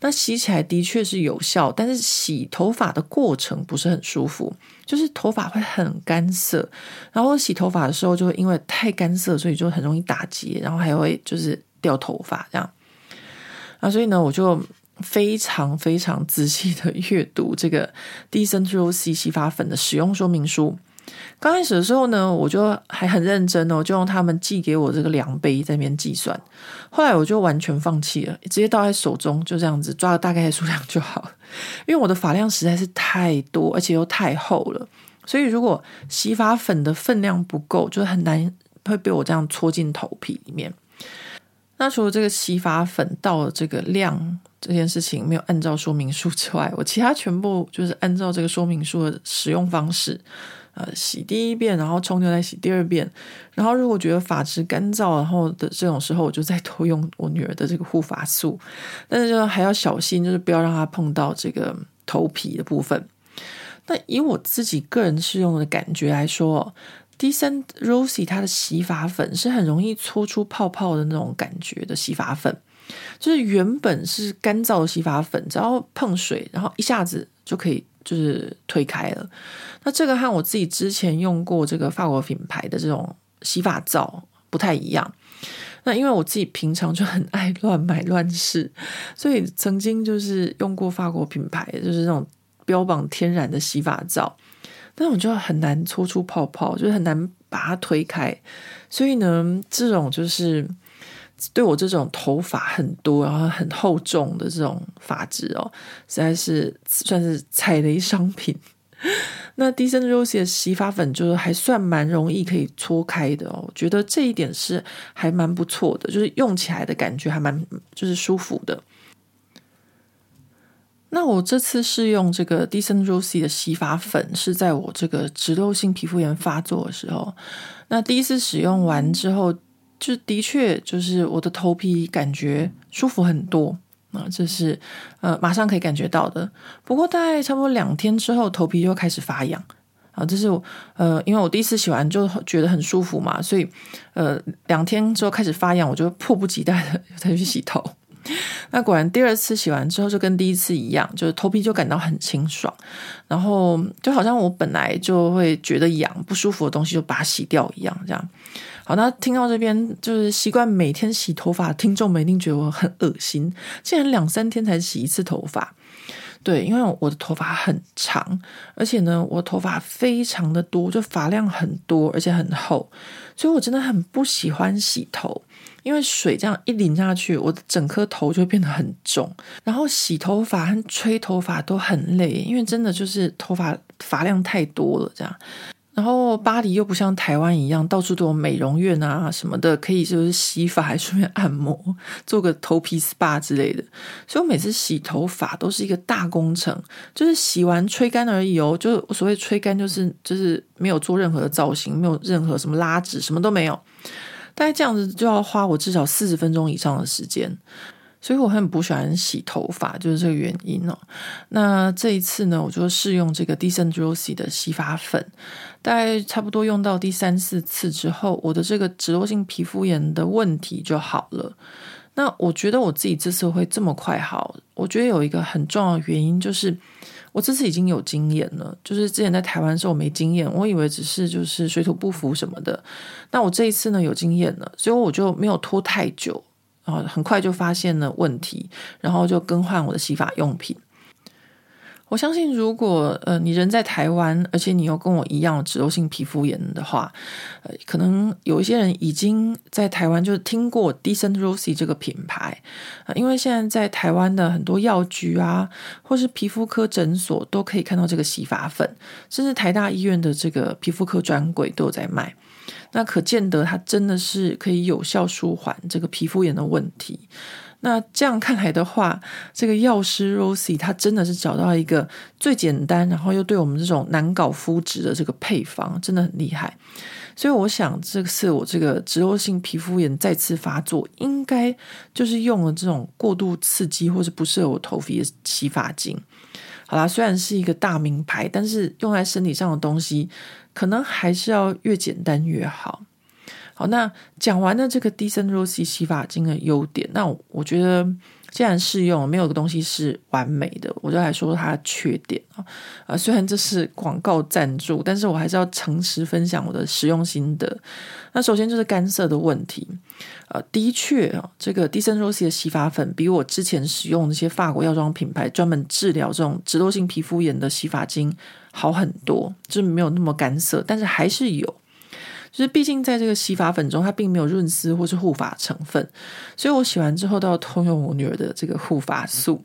那洗起来的确是有效，但是洗头发的过程不是很舒服，就是头发会很干涩。然后洗头发的时候，就会因为太干涩，所以就很容易打结，然后还会就是掉头发这样。啊，所以呢，我就。非常非常仔细的阅读这个 Décente Rossi 洗发粉的使用说明书。刚开始的时候呢，我就还很认真哦，就用他们寄给我这个量杯在那边计算。后来我就完全放弃了，直接倒在手中，就这样子抓了大概的数量就好。因为我的发量实在是太多，而且又太厚了，所以如果洗发粉的分量不够，就很难会被我这样搓进头皮里面。那除了这个洗发粉到了这个量这件事情没有按照说明书之外，我其他全部就是按照这个说明书的使用方式，呃，洗第一遍，然后冲掉再洗第二遍，然后如果觉得发质干燥，然后的这种时候，我就再多用我女儿的这个护发素，但是就还要小心，就是不要让它碰到这个头皮的部分。那以我自己个人试用的感觉来说，Décente Rossi 它的洗发粉是很容易搓出泡泡的那种感觉的洗发粉，就是原本是干燥的洗发粉，只要碰水，然后一下子就可以就是推开了。那这个和我自己之前用过这个法国品牌的这种洗发皂不太一样。那因为我自己平常就很爱乱买乱试，所以曾经就是用过法国品牌，就是那种标榜天然的洗发皂。但我就很难搓出泡泡，就是很难把它推开。所以呢，这种就是对我这种头发很多然后很厚重的这种发质哦，实在是算是踩雷商品。那 Décente Rossi 的洗发粉就是还算蛮容易可以搓开的哦，我觉得这一点是还蛮不错的，就是用起来的感觉还蛮就是舒服的。那我这次试用这个 Décente Rossi 的洗发粉，是在我这个脂漏性皮肤炎发作的时候。那第一次使用完之后，就的确就是我的头皮感觉舒服很多啊，这是呃马上可以感觉到的。不过大概差不多两天之后，头皮又开始发痒啊，这是我呃因为我第一次洗完就觉得很舒服嘛，所以呃两天之后开始发痒，我就迫不及待的 再去洗头。那果然，第二次洗完之后就跟第一次一样，就是头皮就感到很清爽，然后就好像我本来就会觉得痒不舒服的东西就把它洗掉一样，这样。好，那听到这边就是习惯每天洗头发，听众们一定觉得我很恶心，竟然两三天才洗一次头发。对，因为我的头发很长，而且呢，我头发非常的多，就发量很多，而且很厚，所以我真的很不喜欢洗头，因为水这样一淋下去，我的整颗头就变得很重，然后洗头发和吹头发都很累，因为真的就是头发发量太多了，这样。然后巴黎又不像台湾一样，到处都有美容院啊什么的，可以就是洗发还顺便按摩，做个头皮 SPA 之类的。所以我每次洗头发都是一个大工程，就是洗完吹干而已哦。就所谓吹干，就是就是没有做任何的造型，没有任何什么拉直，什么都没有。大概这样子就要花我至少四十分钟以上的时间。所以我很不喜欢洗头发，就是这个原因哦。那这一次呢，我就试用这个 Decent Rossi 的洗发粉，大概差不多用到第三四次之后，我的这个脂漏性皮肤炎的问题就好了。那我觉得我自己这次会这么快好，我觉得有一个很重要的原因就是我这次已经有经验了，就是之前在台湾的时候我没经验，我以为只是就是水土不服什么的。那我这一次呢有经验了，所以我就没有拖太久。然后很快就发现了问题，然后就更换我的洗发用品。我相信，如果呃你人在台湾，而且你又跟我一样脂漏性皮肤炎的话，呃，可能有一些人已经在台湾就听过 Decent Rossi 这个品牌，呃，因为现在在台湾的很多药局啊，或是皮肤科诊所都可以看到这个洗发粉，甚至台大医院的这个皮肤科专柜都有在卖。那可见得它真的是可以有效舒缓这个皮肤炎的问题。那这样看来的话，这个药师 Rosie 他真的是找到一个最简单，然后又对我们这种难搞肤质的这个配方，真的很厉害。所以我想，这次我这个脂漏性皮肤炎再次发作，应该就是用了这种过度刺激或是不适合我头皮的洗发精。好啦，虽然是一个大名牌，但是用在身体上的东西，可能还是要越简单越好。好，那讲完了这个 Decent Rossi 洗发精的优点，那我，觉得。既然试用，没有个东西是完美的，我就来说说它的缺点啊。呃，虽然这是广告赞助，但是我还是要诚实分享我的使用心得。那首先就是干涩的问题，呃，的确啊，这个 Decent Rossi 的洗发粉比我之前使用那些法国药妆品牌专门治疗这种脂漏性皮肤炎的洗发精好很多，就是没有那么干涩，但是还是有。就是毕竟在这个洗发粉中，它并没有润丝或是护发成分，所以我洗完之后都要偷用我女儿的这个护发素。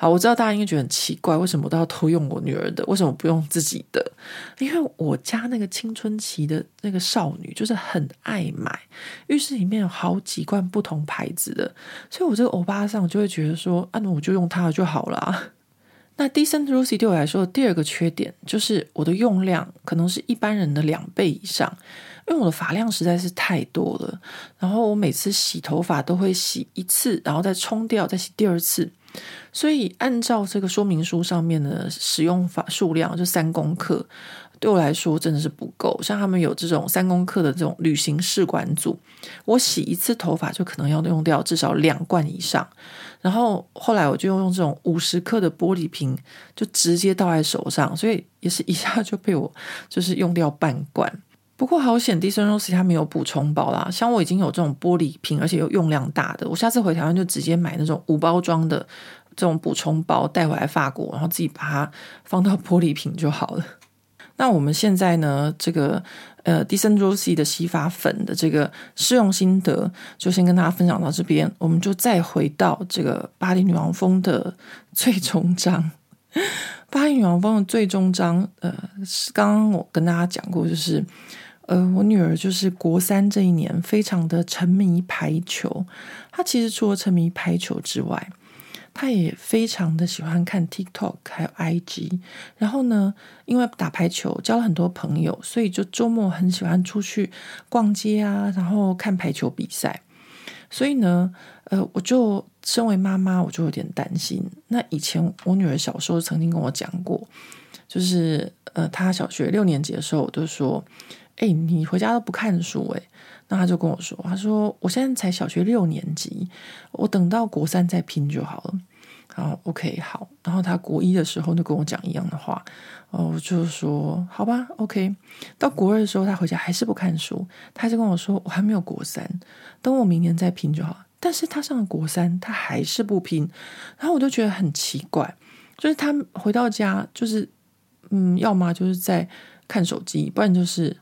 好，我知道大家应该觉得很奇怪，为什么我都要偷用我女儿的？为什么不用自己的？因为我家那个青春期的那个少女就是很爱买，浴室里面有好几罐不同牌子的，所以我这个欧巴桑就会觉得说，啊，那我就用它就好了。那 Decent Rossi 对我来说的第二个缺点就是我的用量可能是一般人的两倍以上。因为我的发量实在是太多了，然后我每次洗头发都会洗一次，然后再冲掉，再洗第二次，所以按照这个说明书上面的使用法数量就三公克，对我来说真的是不够。像他们有这种三公克的这种旅行试管组，我洗一次头发就可能要用掉至少两罐以上。然后后来我就用这种五十克的玻璃瓶，就直接倒在手上，所以也是一下就被我就是用掉半罐。不过好险 decentrose 它没有补充包啦。像我已经有这种玻璃瓶，而且又用量大的，我下次回台湾就直接买那种无包装的这种补充包带回来法国，然后自己把它放到玻璃瓶就好了。那我们现在呢，这个呃 decentrose 的洗发粉的这个试用心得，就先跟大家分享到这边。我们就再回到这个巴黎女王蜂的最终章。巴黎女王蜂的最终章，呃，是刚刚我跟大家讲过，就是。呃，我女儿就是国三这一年，非常的沉迷排球。她其实除了沉迷排球之外，她也非常的喜欢看 TikTok 还有 IG。然后呢，因为打排球交了很多朋友，所以就周末很喜欢出去逛街啊，然后看排球比赛。所以呢，呃，我就身为妈妈，我就有点担心。那以前我女儿小时候曾经跟我讲过，就是呃，她小学六年级的时候，我就说。哎，你回家都不看书哎？那他就跟我说，他说我现在才小学六年级，我等到国三再拼就好了。然后 OK 好，然后他国一的时候就跟我讲一样的话，哦，我就说好吧，OK。到国二的时候，他回家还是不看书，他就跟我说我还没有国三，等我明年再拼就好。但是他上了国三，他还是不拼，然后我就觉得很奇怪，就是他回到家就是嗯，要么就是在看手机，不然就是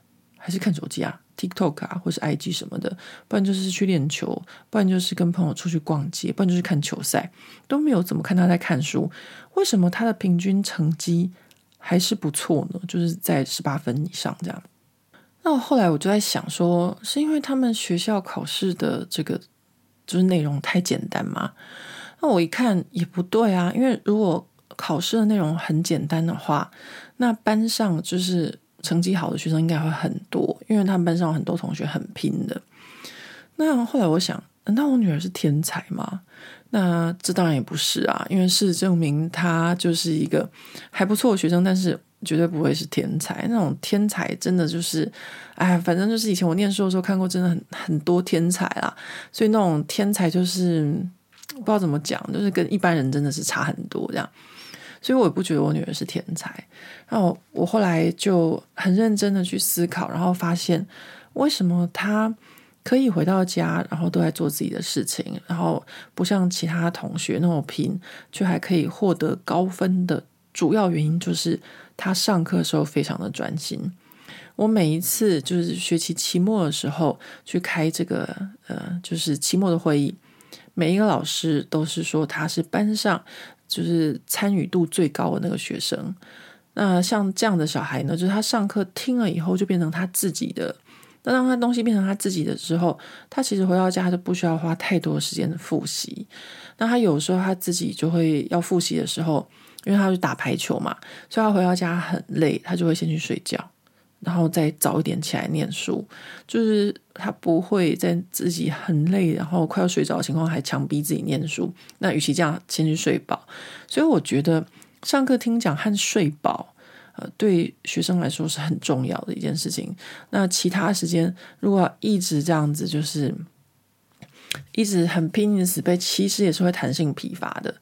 还是看手机啊。TikTok 啊，或是 IG 什么的，不然就是去练球，不然就是跟朋友出去逛街，不然就是看球赛，都没有怎么看他在看书。为什么他的平均成绩还是不错呢？就是在十八分以上这样。那我后来我就在想说，是因为他们学校考试的这个就是内容太简单吗？那我一看也不对啊，因为如果考试的内容很简单的话，那班上就是。成绩好的学生应该会很多，因为他们班上有很多同学很拼的。那后来我想，难道我女儿是天才吗？那这当然也不是啊，因为事实证明她就是一个还不错的学生，但是绝对不会是天才。那种天才真的就是，哎，反正就是以前我念书的时候看过，真的很很多天才啦。所以那种天才就是不知道怎么讲，就是跟一般人真的是差很多这样。所以我也不觉得我女儿是天才。然后我后来就很认真的去思考，然后发现为什么她可以回到家，然后都在做自己的事情，然后不像其他同学那么拼，却还可以获得高分的主要原因就是她上课的时候非常的专心。我每一次就是学期期末的时候去开这个呃，就是期末的会议，每一个老师都是说她是班上。就是参与度最高的那个学生，那像这样的小孩呢，就是他上课听了以后就变成他自己的。那当他东西变成他自己的之后，他其实回到家就不需要花太多时间复习。那他有时候他自己就会要复习的时候，因为他去打排球嘛，所以他回到家很累，他就会先去睡觉。然后再早一点起来念书，就是他不会在自己很累，然后快要睡着的情况还强逼自己念书。那与其这样，先去睡饱。所以我觉得上课听讲和睡饱，呃，对学生来说是很重要的一件事情。那其他时间如果一直这样子，就是一直很拼命死背，其实也是会弹性疲乏的。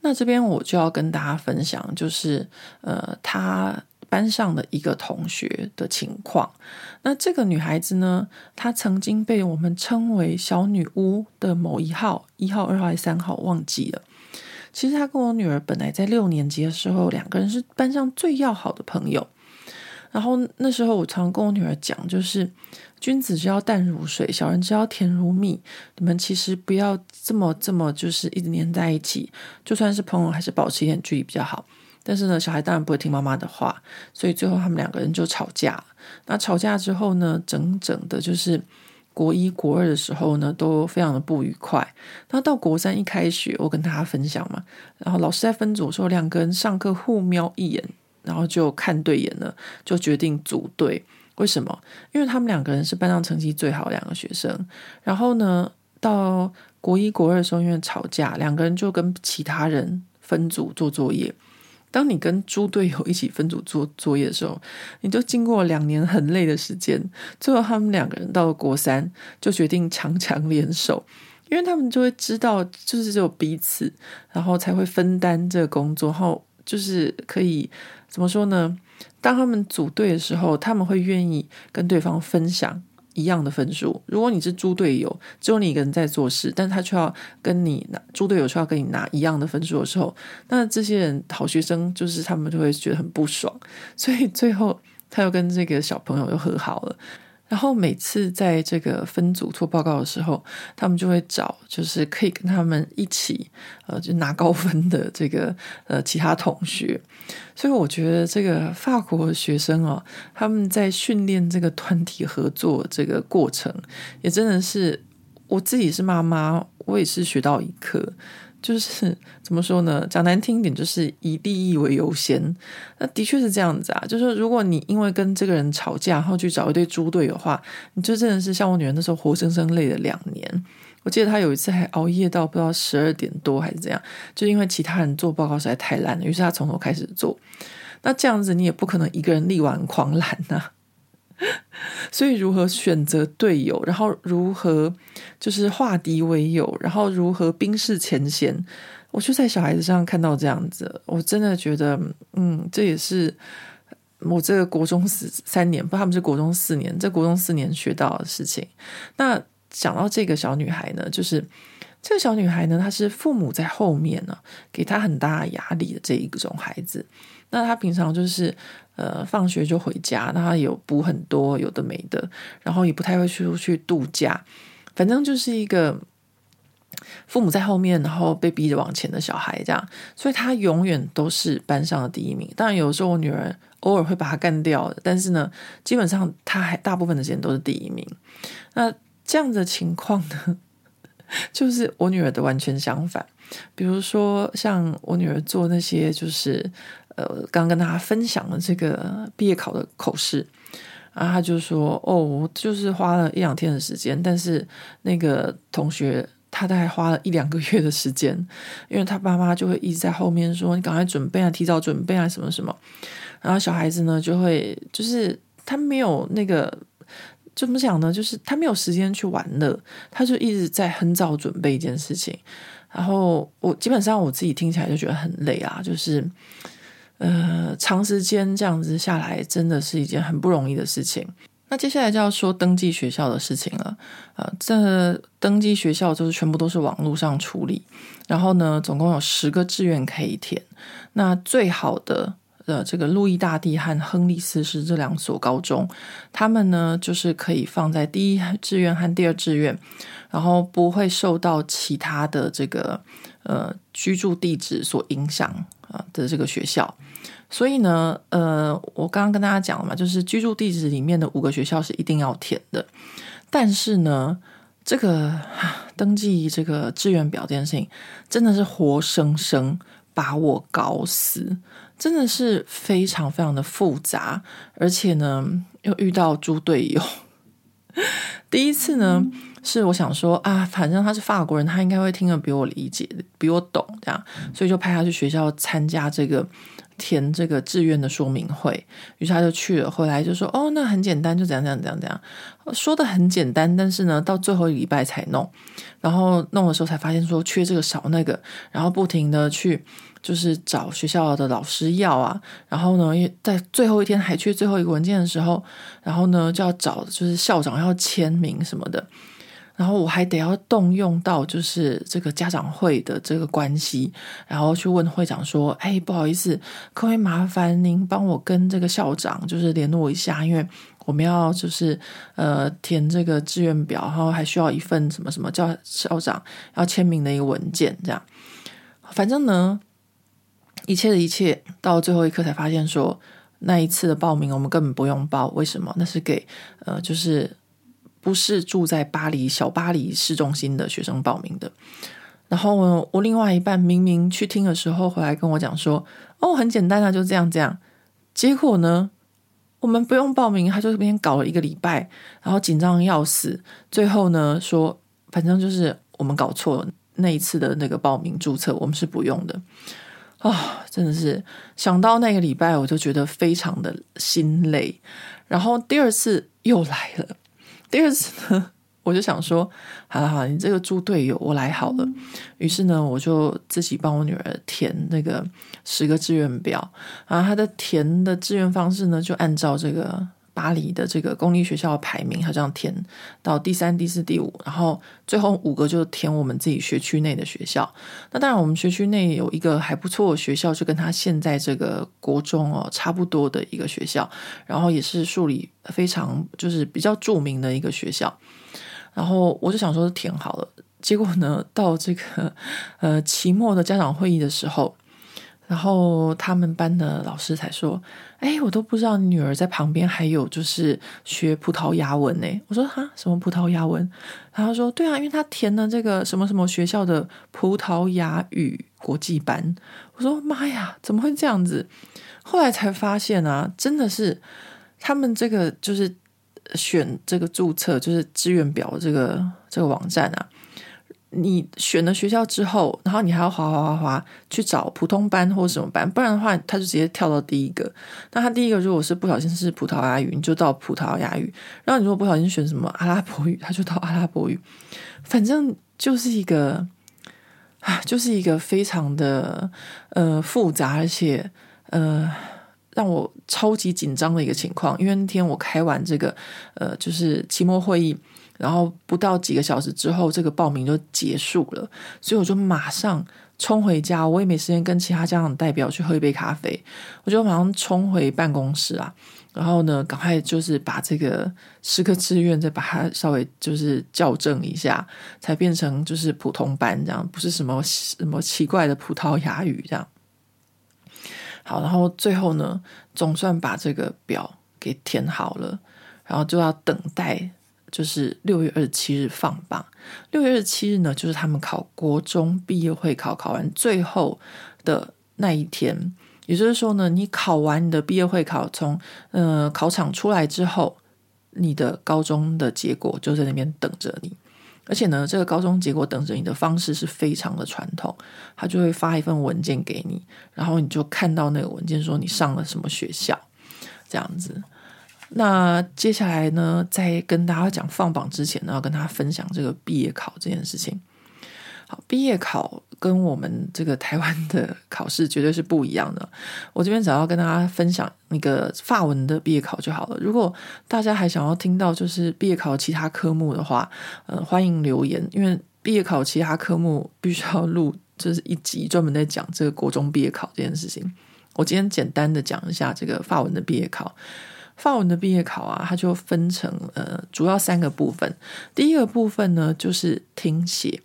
那这边我就要跟大家分享，就是呃，他。班上的一个同学的情况，那这个女孩子呢，她曾经被我们称为小女巫的某一号，一号、二号还是三号，忘记了。其实她跟我女儿本来在六年级的时候，两个人是班上最要好的朋友。然后那时候我常跟我女儿讲，就是君子之交淡如水，小人之交甜如蜜。你们其实不要这么这么，就是一直黏在一起，就算是朋友，还是保持一点距离比较好。但是呢，小孩当然不会听妈妈的话，所以最后他们两个人就吵架。那吵架之后呢，整整的就是国一、国二的时候呢，都非常的不愉快。那到国三一开学，我跟大家分享嘛，然后老师在分组的时候，两个人上课互瞄一眼，然后就看对眼了，就决定组队。为什么？因为他们两个人是班上成绩最好两个学生。然后呢，到国一、国二的时候，因为吵架，两个人就跟其他人分组做作业。当你跟猪队友一起分组做作业的时候，你就经过两年很累的时间，最后他们两个人到了国三就决定强强联手，因为他们就会知道，就是只有彼此，然后才会分担这个工作，然后就是可以怎么说呢？当他们组队的时候，他们会愿意跟对方分享。一样的分数，如果你是猪队友，只有你一个人在做事，但他却要跟你拿猪队友却要跟你拿一样的分数的时候，那这些人好学生就是他们就会觉得很不爽，所以最后他又跟这个小朋友又和好了。然后每次在这个分组做报告的时候，他们就会找就是可以跟他们一起呃就拿高分的这个呃其他同学。所以我觉得这个法国学生哦，他们在训练这个团体合作这个过程，也真的是我自己是妈妈，我也是学到一课。就是怎么说呢？讲难听一点，就是以利益为优先。那的确是这样子啊。就是，如果你因为跟这个人吵架，然后去找一堆猪队友的话，你就真的是像我女儿那时候，活生生累了两年。我记得她有一次还熬夜到不知道十二点多还是怎样，就因为其他人做报告实在太烂了，于是她从头开始做。那这样子你也不可能一个人力挽狂澜呐、啊。所以，如何选择队友，然后如何就是化敌为友，然后如何冰释前嫌，我就在小孩子身上看到这样子，我真的觉得，嗯，这也是我这个国中四三年，不，他们是国中四年，这国中四年学到的事情。那讲到这个小女孩呢，就是这个小女孩呢，她是父母在后面呢，给她很大压力的这一种孩子。那他平常就是呃，放学就回家，那他有补很多有的没的，然后也不太会出去度假，反正就是一个。父母在后面，然后被逼着往前的小孩，这样，所以他永远都是班上的第一名。当然，有时候我女儿偶尔会把他干掉，但是呢，基本上他还大部分的时间都是第一名。那这样的情况呢，就是我女儿的完全相反。比如说，像我女儿做那些，就是呃，刚跟大家分享的这个毕业考的口试，然后他就说：“哦，我就是花了一两天的时间，但是那个同学。”他大概花了一两个月的时间，因为他爸妈就会一直在后面说：“你赶快准备啊，提早准备啊，什么什么。”然后小孩子呢，就会就是他没有那个怎么讲呢？就是他没有时间去玩乐，他就一直在很早准备一件事情。然后我基本上我自己听起来就觉得很累啊，就是呃，长时间这样子下来，真的是一件很不容易的事情。那接下来就要说登记学校的事情了，呃，这登记学校就是全部都是网络上处理，然后呢，总共有十个志愿可以填。那最好的呃，这个路易大帝和亨利四世这两所高中，他们呢就是可以放在第一志愿和第二志愿，然后不会受到其他的这个呃居住地址所影响啊的这个学校。所以呢，呃，我刚刚跟大家讲了嘛，就是居住地址里面的五个学校是一定要填的。但是呢，这个登记这个志愿表这件事情，真的是活生生把我搞死，真的是非常非常的复杂，而且呢，又遇到猪队友。第一次呢，是我想说啊，反正他是法国人，他应该会听得比我理解，比我懂这样，所以就派他去学校参加这个。填这个志愿的说明会，于是他就去了，回来就说：“哦，那很简单，就怎样怎样怎样怎样。”说的很简单，但是呢，到最后一礼拜才弄，然后弄的时候才发现说缺这个少那个，然后不停的去就是找学校的老师要啊，然后呢，在最后一天还缺最后一个文件的时候，然后呢就要找就是校长要签名什么的。然后我还得要动用到就是这个家长会的这个关系，然后去问会长说：“哎，不好意思，可不可以麻烦您帮我跟这个校长就是联络一下，因为我们要就是呃填这个志愿表，然后还需要一份什么什么叫校长要签名的一个文件，这样。反正呢，一切的一切到最后一刻才发现说，那一次的报名我们根本不用报，为什么？那是给呃就是。”不是住在巴黎小巴黎市中心的学生报名的。然后呢，我另外一半明明去听的时候回来跟我讲说：“哦，很简单啊，就这样这样。”结果呢，我们不用报名，他就这边搞了一个礼拜，然后紧张要死。最后呢，说反正就是我们搞错了，那一次的那个报名注册我们是不用的。啊、真的是想到那个礼拜，我就觉得非常的心累。然后第二次又来了。第二次呢，我就想说，好了好，你这个猪队友，我来好了。于是呢，我就自己帮我女儿填那个十个志愿表，然后她的填的志愿方式呢，就按照这个。巴黎的这个公立学校排名，他这样填到第三、第四、第五，然后最后五个就填我们自己学区内的学校。那当然，我们学区内有一个还不错的学校，就跟他现在这个国中哦差不多的一个学校，然后也是数理非常就是比较著名的一个学校。然后我就想说填好了，结果呢，到这个呃期末的家长会议的时候。然后他们班的老师才说：“哎，我都不知道女儿在旁边还有就是学葡萄牙文呢。”我说：“哈，什么葡萄牙文？”然后说：“对啊，因为他填了这个什么什么学校的葡萄牙语国际班。”我说：“妈呀，怎么会这样子？”后来才发现啊，真的是他们这个就是选这个注册就是志愿表这个这个网站啊。你选了学校之后，然后你还要滑滑滑滑去找普通班或者什么班，不然的话，他就直接跳到第一个。那他第一个如果是不小心是葡萄牙语，你就到葡萄牙语；然后你如果不小心选什么阿拉伯语，他就到阿拉伯语。反正就是一个啊，就是一个非常的呃复杂，而且呃让我超级紧张的一个情况。因为那天我开完这个呃就是期末会议，然后不到几个小时之后，这个报名就结束了，所以我就马上冲回家，我也没时间跟其他家长代表去喝一杯咖啡，我就马上冲回办公室啊。然后呢，赶快就是把这个十个志愿再把它稍微就是校正一下，才变成就是普通班这样，不是什么什么奇怪的葡萄牙语这样。好，然后最后呢，总算把这个表给填好了，然后就要等待，就是六月二十七日放榜。六月二十七日呢，就是他们考国中毕业会考，考完最后的那一天。也就是说呢，你考完你的毕业会考，从呃考场出来之后，你的高中的结果就在那边等着你。而且呢，这个高中结果等着你的方式是非常的传统，他就会发一份文件给你，然后你就看到那个文件说你上了什么学校，这样子。那接下来呢，在跟大家讲放榜之前呢，要跟大家分享这个毕业考这件事情。好毕业考跟我们这个台湾的考试绝对是不一样的。我这边只要跟大家分享那个法文的毕业考就好了。如果大家还想要听到就是毕业考其他科目的话，呃，欢迎留言，因为毕业考其他科目必须要录，就是一集专门在讲这个国中毕业考这件事情。我今天简单的讲一下这个法文的毕业考。法文的毕业考啊，它就分成呃主要三个部分。第一个部分呢，就是听写。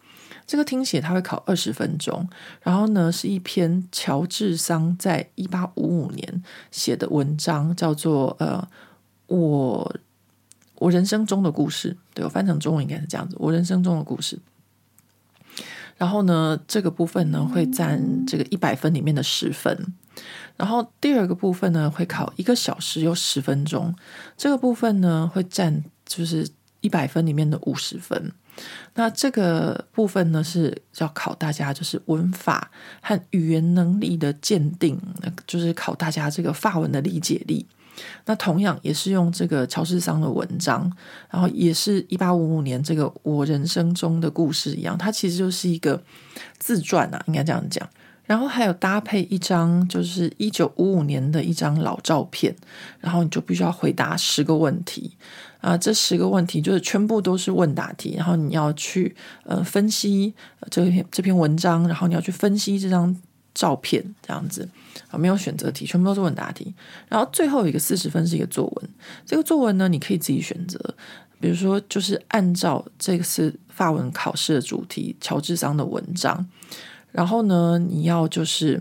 这个听写它会考二十分钟，然后呢是一篇乔治桑在一八五五年写的文章，叫做呃我我人生中的故事，对，我翻成中文应该是这样子，我人生中的故事。然后呢这个部分呢会占这个一百分里面的十分，然后第二个部分呢会考一个小时有十分钟，这个部分呢会占就是一百分里面的五十分。那这个部分呢，是要考大家就是文法和语言能力的鉴定，就是考大家这个法文的理解力。那同样也是用这个乔治桑的文章，然后也是一八五五年这个我人生中的故事一样，它其实就是一个自传啊，应该这样讲。然后还有搭配一张就是一九五五年的一张老照片，然后你就必须要回答十个问题啊，这十个问题就是全部都是问答题，然后你要去呃分析这篇这篇文章，然后你要去分析这张照片，这样子啊，没有选择题，全部都是问答题。然后最后一个四十分是一个作文，这个作文呢，你可以自己选择，比如说就是按照这次法文考试的主题乔治桑的文章。然后呢，你要就是，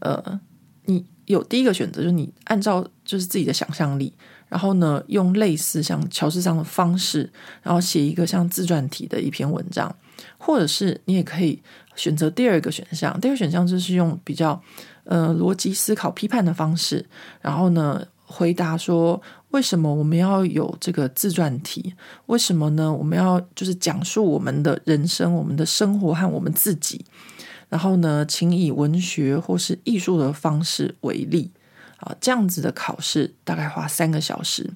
呃，你有第一个选择，就是你按照就是自己的想象力，然后呢，用类似像乔治桑的方式，然后写一个像自传体的一篇文章，或者是你也可以选择第二个选项。第二个选项就是用比较呃逻辑思考、批判的方式，然后呢，回答说为什么我们要有这个自传体？为什么呢？我们要就是讲述我们的人生、我们的生活和我们自己。然后呢，请以文学或是艺术的方式为例啊，这样子的考试大概花三个小时。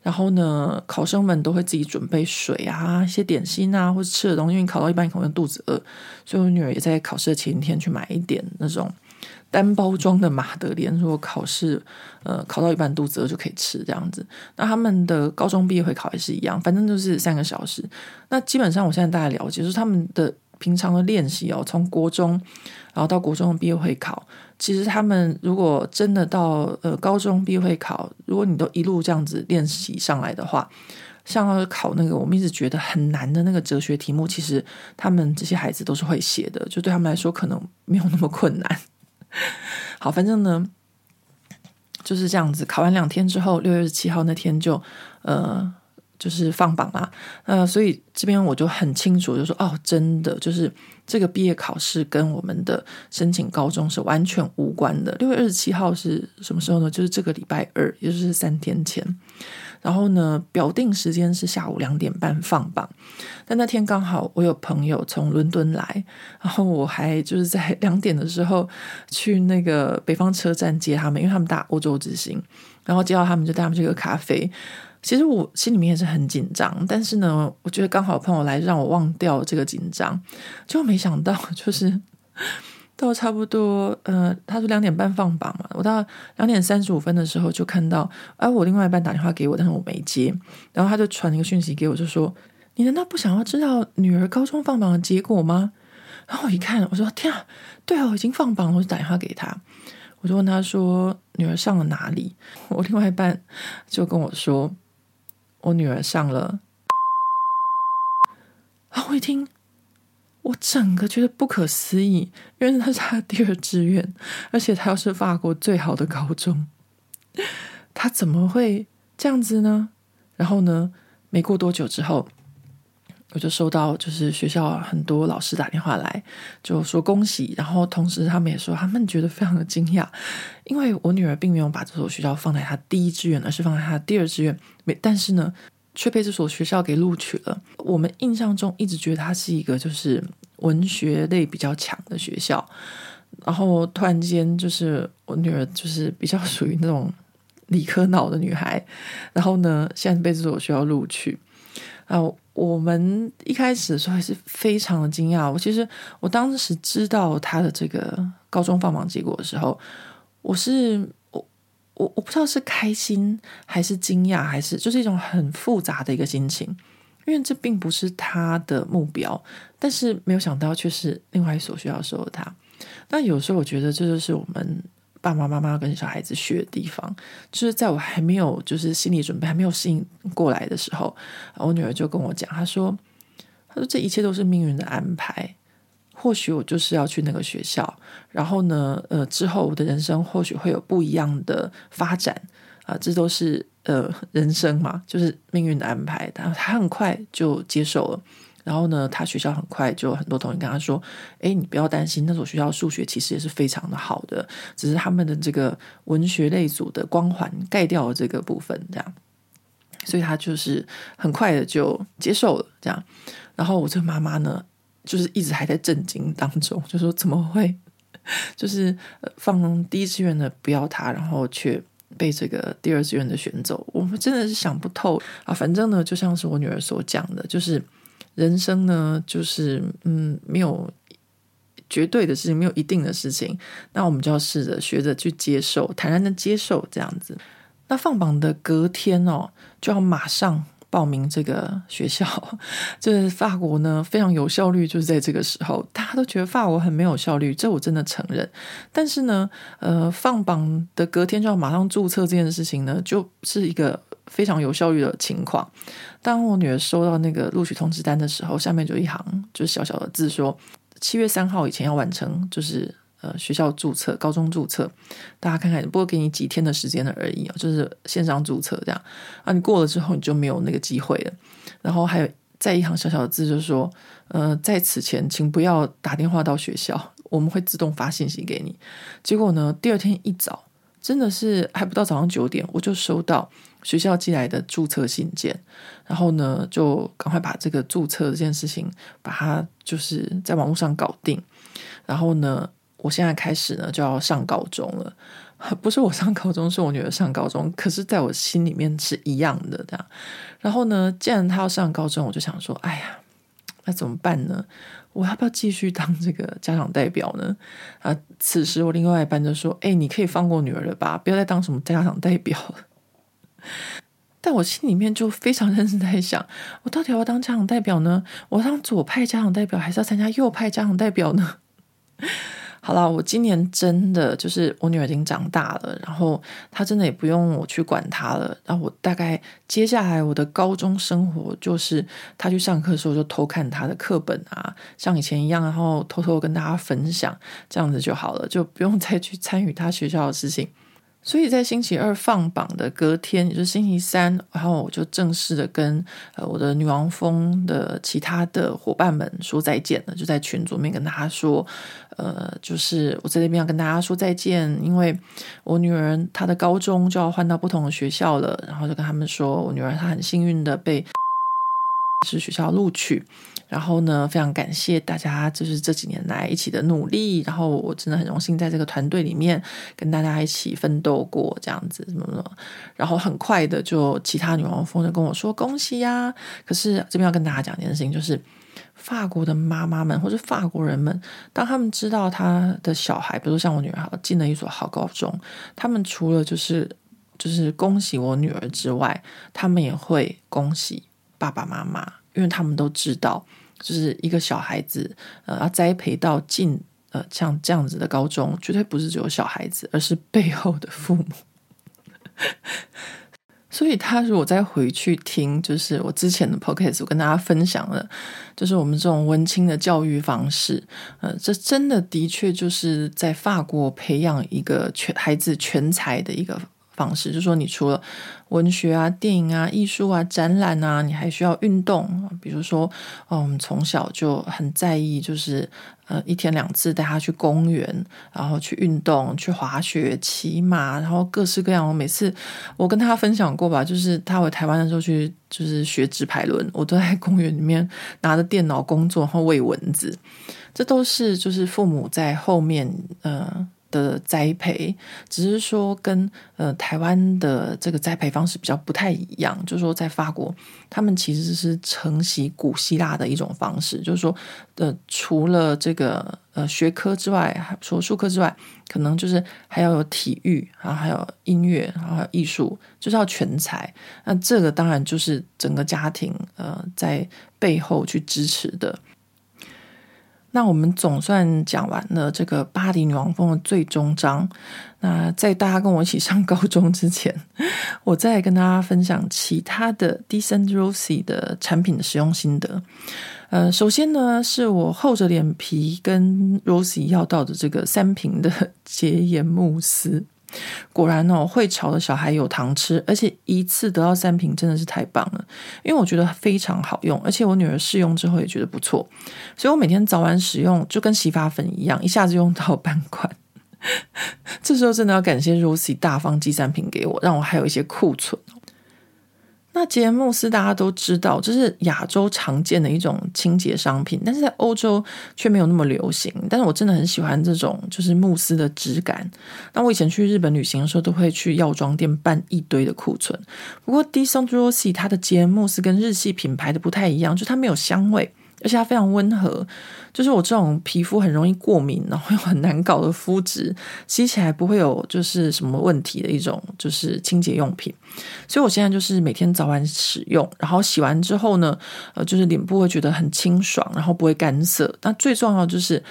然后呢，考生们都会自己准备水啊、一些点心啊，或者吃的东西。因为考到一半可能肚子饿，所以我女儿也在考试的前一天去买一点那种单包装的马德莲，如果考试呃考到一半肚子饿就可以吃这样子。那他们的高中毕业会考也是一样，反正就是三个小时。那基本上我现在大概了解，就是他们的。平常的练习哦，从国中然后到国中的毕业会考，其实他们如果真的到呃高中毕业会考，如果你都一路这样子练习上来的话，像考那个我们一直觉得很难的那个哲学题目，其实他们这些孩子都是会写的，就对他们来说可能没有那么困难。好，反正呢就是这样子，考完两天之后，六月十七号那天就呃。就是放榜啦，呃，所以这边我就很清楚，就说哦，真的就是这个毕业考试跟我们的申请高中是完全无关的。六月二十七号是什么时候呢？就是这个礼拜二，也就是三天前。然后呢，表定时间是下午两点半放榜，但那天刚好我有朋友从伦敦来，然后我还就是在 两点的时候去那个北方车站接他们，因为他们搭欧洲之星，然后接到他们就带他们去个咖啡。其实我心里面也是很紧张，但是呢，我觉得刚好朋友来让我忘掉这个紧张，就没想到就是 到差不多呃，他说两点半放榜嘛，我到两点三十五分的时候就看到，哎，我另外一半打电话给我，但是我没接，然后他就传了一个讯息给我，就说：“你难道不想要知道女儿高中放榜的结果吗？”然后我一看，我说：“天啊，对哦，已经放榜了。”我就打电话给他，我就问他说：“女儿上了哪里？”我另外一半就跟我说。我女儿上了，啊！我一听，我整个觉得不可思议，因为那是他的第二志愿，而且他又是法国最好的高中，他怎么会这样子呢？然后呢，没过多久之后，我就收到就是学校很多老师打电话来，就说恭喜，然后同时他们也说他们觉得非常的惊讶，因为我女儿并没有把这所学校放在她第一志愿，而是放在她第二志愿，没，但是呢，却被这所学校给录取了。我们印象中一直觉得它是一个就是文学类比较强的学校，然后突然间就是我女儿就是比较属于那种理科脑的女孩，然后呢，现在被这所学校录取。啊，我们一开始的时候还是非常的惊讶。我其实我当时知道他的这个高中放榜结果的时候，我是我我我不知道是开心还是惊讶，还是就是一种很复杂的一个心情，因为这并不是他的目标，但是没有想到却是另外一所学校收了他。那有时候我觉得这就是我们。爸爸妈妈跟小孩子学的地方，就是在我还没有就是心理准备还没有适应过来的时候，我女儿就跟我讲，她说：“她说这一切都是命运的安排，或许我就是要去那个学校，然后呢，呃，之后我的人生或许会有不一样的发展啊，这都是呃人生嘛，就是命运的安排。”她她很快就接受了。然后呢，他学校很快就很多同学跟他说：“哎，你不要担心，那所学校数学其实也是非常的好的，只是他们的这个文学类组的光环盖掉了这个部分，这样。所以他就是很快的就接受了这样。然后我这个妈妈呢，就是一直还在震惊当中，就说怎么会，就是放第一志愿的不要他，然后却被这个第二志愿的选走，我们真的是想不透啊。反正呢，就像是我女儿所讲的，就是。人生呢，就是嗯，没有绝对的事情，没有一定的事情。那我们就要试着学着去接受，坦然的接受这样子。那放榜的隔天哦，就要马上报名这个学校。这法国呢，非常有效率，就是在这个时候，大家都觉得法国很没有效率，这我真的承认。但是呢，呃，放榜的隔天就要马上注册这件事情呢，就是一个。非常有效率的情况。当我女儿收到那个录取通知单的时候，下面就一行就是小小的字说：七月三号以前要完成，就是呃学校注册，高中注册。大家看看，不过给你几天的时间了而已啊，就是线上注册这样啊。你过了之后，你就没有那个机会了。然后还有再一行小小的字，就是说：呃，在此前请不要打电话到学校，我们会自动发信息给你。结果呢，第二天一早，真的是还不到早上九点，我就收到。学校寄来的注册信件，然后呢，就赶快把这个注册这件事情，把它就是在网络上搞定。然后呢，我现在开始呢就要上高中了，不是我上高中，是我女儿上高中。可是，在我心里面是一样的这样。然后呢，既然她要上高中，我就想说，哎呀，那怎么办呢？我要不要继续当这个家长代表呢？啊，此时我另外一半就说，哎，你可以放过女儿了吧，不要再当什么家长代表了。但我心里面就非常认真在想，我到底要当家长代表呢？我当左派家长代表，还是要参加右派家长代表呢？好了，我今年真的就是我女儿已经长大了，然后她真的也不用我去管她了。然后我大概接下来我的高中生活，就是她去上课的时候就偷看她的课本啊，像以前一样，然后偷偷跟大家分享，这样子就好了，就不用再去参与她学校的事情。所以在星期二放榜的隔天，也就是星期三，然后我就正式的跟呃我的女王蜂的其他的伙伴们说再见了，就在群组面跟大家说，呃，就是我在那边要跟大家说再见，因为我女儿她的高中就要换到不同的学校了，然后就跟他们说我女儿她很幸运的被。是学校录取。然后呢，非常感谢大家，就是这几年来一起的努力。然后我真的很荣幸在这个团队里面跟大家一起奋斗过，这样子什么什么。然后很快的，就其他女王蜂就跟我说恭喜呀。可是这边要跟大家讲一件事情，就是法国的妈妈们或者法国人们，当他们知道他的小孩，比如说像我女儿，进了一所好高中，他们除了就是就是恭喜我女儿之外，他们也会恭喜爸爸妈妈。因为他们都知道，就是一个小孩子，呃，要栽培到进呃像这样子的高中，绝对不是只有小孩子，而是背后的父母。所以，他如果再回去听，就是我之前的 podcast，我跟大家分享了，就是我们这种文青的教育方式，呃，这真的的确就是在法国培养一个全孩子全才的一个。方式就是说，你除了文学啊、电影啊、艺术啊、展览啊，你还需要运动。比如说，哦，我们从小就很在意，就是呃，一天两次带他去公园，然后去运动、去滑雪、骑马，然后各式各样。我每次我跟他分享过吧，就是他回台湾的时候去，就是学直排轮，我都在公园里面拿着电脑工作，然后喂蚊子。这都是就是父母在后面呃。的栽培，只是说跟呃台湾的这个栽培方式比较不太一样。就是说，在法国，他们其实是承袭古希腊的一种方式。就是说，呃，除了这个呃学科之外，还除了术科之外，可能就是还要有体育，然后还有音乐，然后还有艺术，就是要全才。那这个当然就是整个家庭呃在背后去支持的。那我们总算讲完了这个巴黎女王风的最终章。那在大家跟我一起上高中之前，我再跟大家分享其他的 Decent Rosie 的产品的使用心得。呃，首先呢，是我厚着脸皮跟 Rosie 要到的这个三瓶的 洁颜慕斯。果然哦，会吵的小孩有糖吃，而且一次得到三瓶真的是太棒了。因为我觉得非常好用，而且我女儿试用之后也觉得不错，所以我每天早晚使用就跟洗发粉一样，一下子用到半罐。这时候真的要感谢 Rosie 大方寄三瓶给我，让我还有一些库存。那洁颜慕斯大家都知道，这是亚洲常见的一种清洁商品，但是在欧洲却没有那么流行。但是我真的很喜欢这种就是慕斯的质感。那我以前去日本旅行的时候，都会去药妆店办一堆的库存。不过 d i s o n d r o s i 它的洁颜慕斯跟日系品牌的不太一样，就它没有香味。而且它非常温和，就是我这种皮肤很容易过敏，然后又很难搞的肤质，洗起来不会有就是什么问题的一种就是清洁用品。所以我现在就是每天早晚使用，然后洗完之后呢，呃，就是脸部会觉得很清爽，然后不会干涩。那最重要就是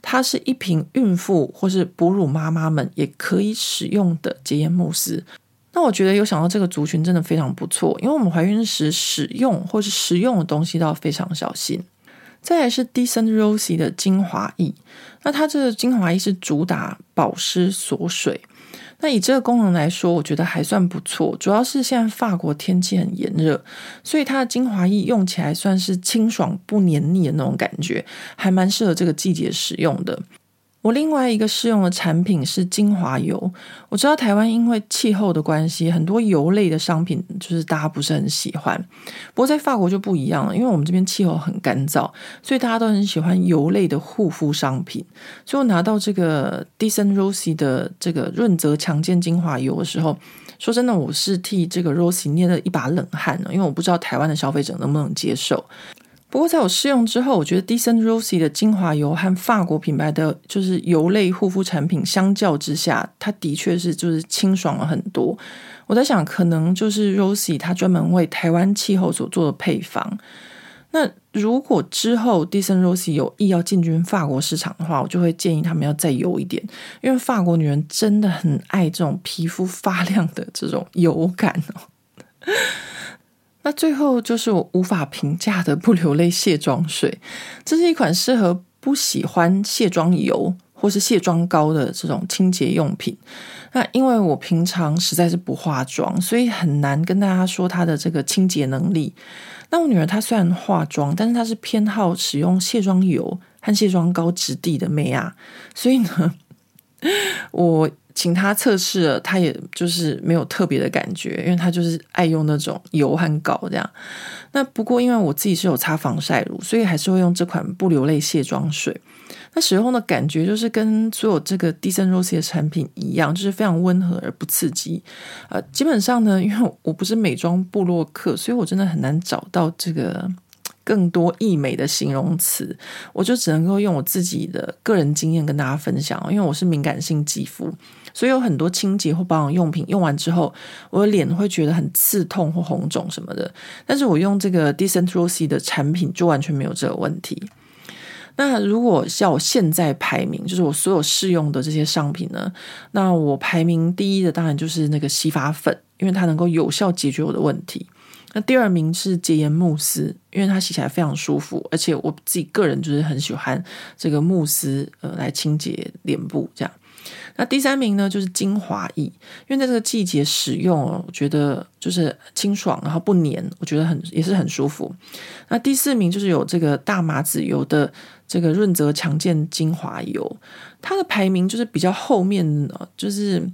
它是一瓶孕妇或是哺乳妈妈们也可以使用的洁颜慕斯。那我觉得有想到这个族群真的非常不错，因为我们怀孕时使用或是食用的东西都要非常小心。再来是 Decent Rosy 的精华液，那它这个精华液是主打保湿锁水。那以这个功能来说，我觉得还算不错。主要是现在法国天气很炎热，所以它的精华液用起来算是清爽不黏腻的那种感觉，还蛮适合这个季节使用的。我另外一个试用的产品是精华油。我知道台湾因为气候的关系，很多油类的商品就是大家不是很喜欢。不过在法国就不一样了，因为我们这边气候很干燥，所以大家都很喜欢油类的护肤商品。所以我拿到这个 Decent Rossi 的这个润泽强健精华油的时候，说真的，我是替这个 Rossi 捏了一把冷汗，因为我不知道台湾的消费者能不能接受。不过在我试用之后，我觉得 Decent Rossi 的精华油和法国品牌的就是油类护肤产品相较之下，它的确是就是清爽了很多。我在想，可能就是 Rossi 它专门为台湾气候所做的配方。那如果之后 Decent Rossi 有意要进军法国市场的话，我就会建议他们要再油一点，因为法国女人真的很爱这种皮肤发亮的这种油感哦。那最后就是我无法评价的不流泪卸妆水，这是一款适合不喜欢卸妆油或是卸妆膏的这种清洁用品。那因为我平常实在是不化妆，所以很难跟大家说它的这个清洁能力。那我女儿她虽然化妆，但是她是偏好使用卸妆油和卸妆膏质地的妹啊，所以呢，我。请他测试了，他也就是没有特别的感觉，因为他就是爱用那种油和膏这样。那不过因为我自己是有擦防晒乳，所以还是会用这款不流泪卸妆水。那使用的感觉就是跟所有这个 Decent Rosy 的产品一样，就是非常温和而不刺激。呃，基本上呢，因为我不是美妆部落客，所以我真的很难找到这个。更多义美的形容词，我就只能够用我自己的个人经验跟大家分享。因为我是敏感性肌肤，所以有很多清洁或保养用品用完之后，我的脸会觉得很刺痛或红肿什么的。但是我用这个 Decent Rosy 的产品就完全没有这个问题。那如果像我现在排名，就是我所有试用的这些商品呢，那我排名第一的当然就是那个洗发粉，因为它能够有效解决我的问题。那第二名是洁颜慕斯，因为它洗起来非常舒服，而且我自己个人就是很喜欢这个慕斯呃来清洁脸部这样。那第三名呢就是精华液，因为在这个季节使用哦，我觉得就是清爽，然后不黏，我觉得很也是很舒服。那第四名就是有这个大麻籽油的这个润泽强健精华油，它的排名就是比较后面呢，就是。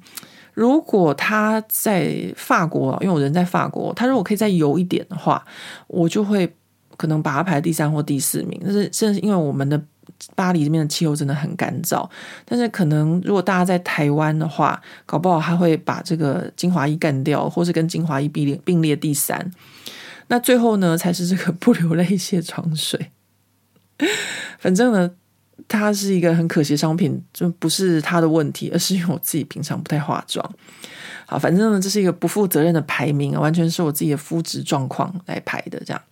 如果他在法国，因为我人在法国，他如果可以再油一点的话，我就会可能把它排第三或第四名。但是，甚至因为我们的巴黎这边的气候真的很干燥，但是可能如果大家在台湾的话，搞不好他会把这个精华一干掉，或是跟精华一并列并列第三。那最后呢，才是这个不流泪卸妆水。反正呢。它是一个很可惜的商品，就不是它的问题，而是因为我自己平常不太化妆。好，反正呢，这是一个不负责任的排名啊，完全是我自己的肤质状况来排的，这样。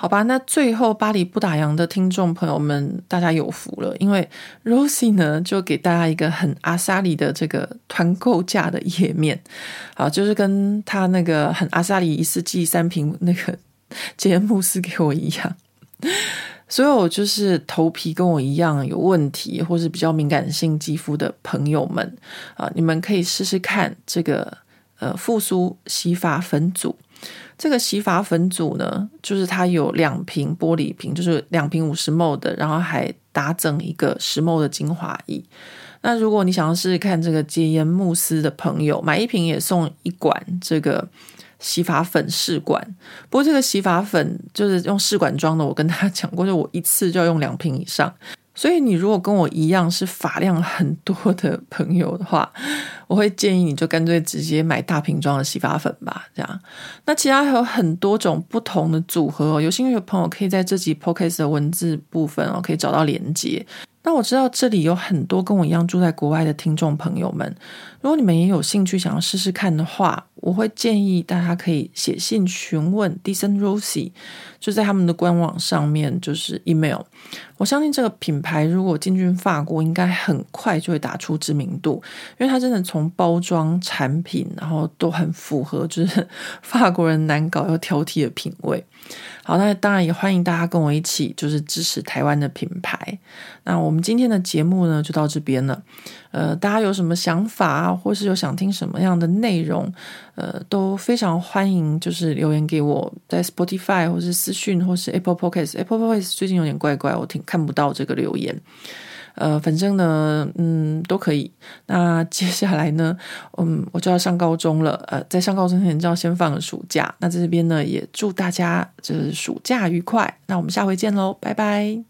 好吧，那最后巴黎不打烊的听众朋友们，大家有福了，因为 Rosie 呢就给大家一个很阿萨里的这个团购价的页面，好，就是跟他那个很阿萨里一次寄三瓶那个洁颜慕斯给我一样。所有就是头皮跟我一样有问题，或是比较敏感性肌肤的朋友们啊，你们可以试试看这个呃复苏洗发粉组。这个洗发粉组呢，就是它有两瓶玻璃瓶，就是两瓶五十 ml 的，然后还搭赠一个十 ml 的精华液。那如果你想要试试看这个洁颜慕斯的朋友，买一瓶也送一管这个。洗发粉试管，不过这个洗发粉就是用试管装的。我跟他讲过，就我一次就要用两瓶以上。所以你如果跟我一样是发量很多的朋友的话，我会建议你就干脆直接买大瓶装的洗发粉吧。这样，那其他还有很多种不同的组合哦。有兴趣的朋友可以在这集 p o c a s t 的文字部分哦，可以找到连接。那我知道这里有很多跟我一样住在国外的听众朋友们，如果你们也有兴趣想要试试看的话，我会建议大家可以写信询问 Decent Rosie，就在他们的官网上面，就是 email。我相信这个品牌如果进军法国，应该很快就会打出知名度，因为它真的从包装、产品，然后都很符合就是法国人难搞又挑剔的品味。好，那当然也欢迎大家跟我一起，就是支持台湾的品牌。那我们今天的节目呢，就到这边了。呃，大家有什么想法啊，或是有想听什么样的内容，呃，都非常欢迎，就是留言给我，在 Spotify 或是私讯，或是 Apple Podcast。Apple Podcast 最近有点怪怪，我听看不到这个留言。呃，反正呢，嗯，都可以。那 接下来呢，嗯，我就要上高中了。呃，在上高中前就要先放暑假。那在这边呢，也祝大家就是暑假愉快。那我们下回见喽，拜拜。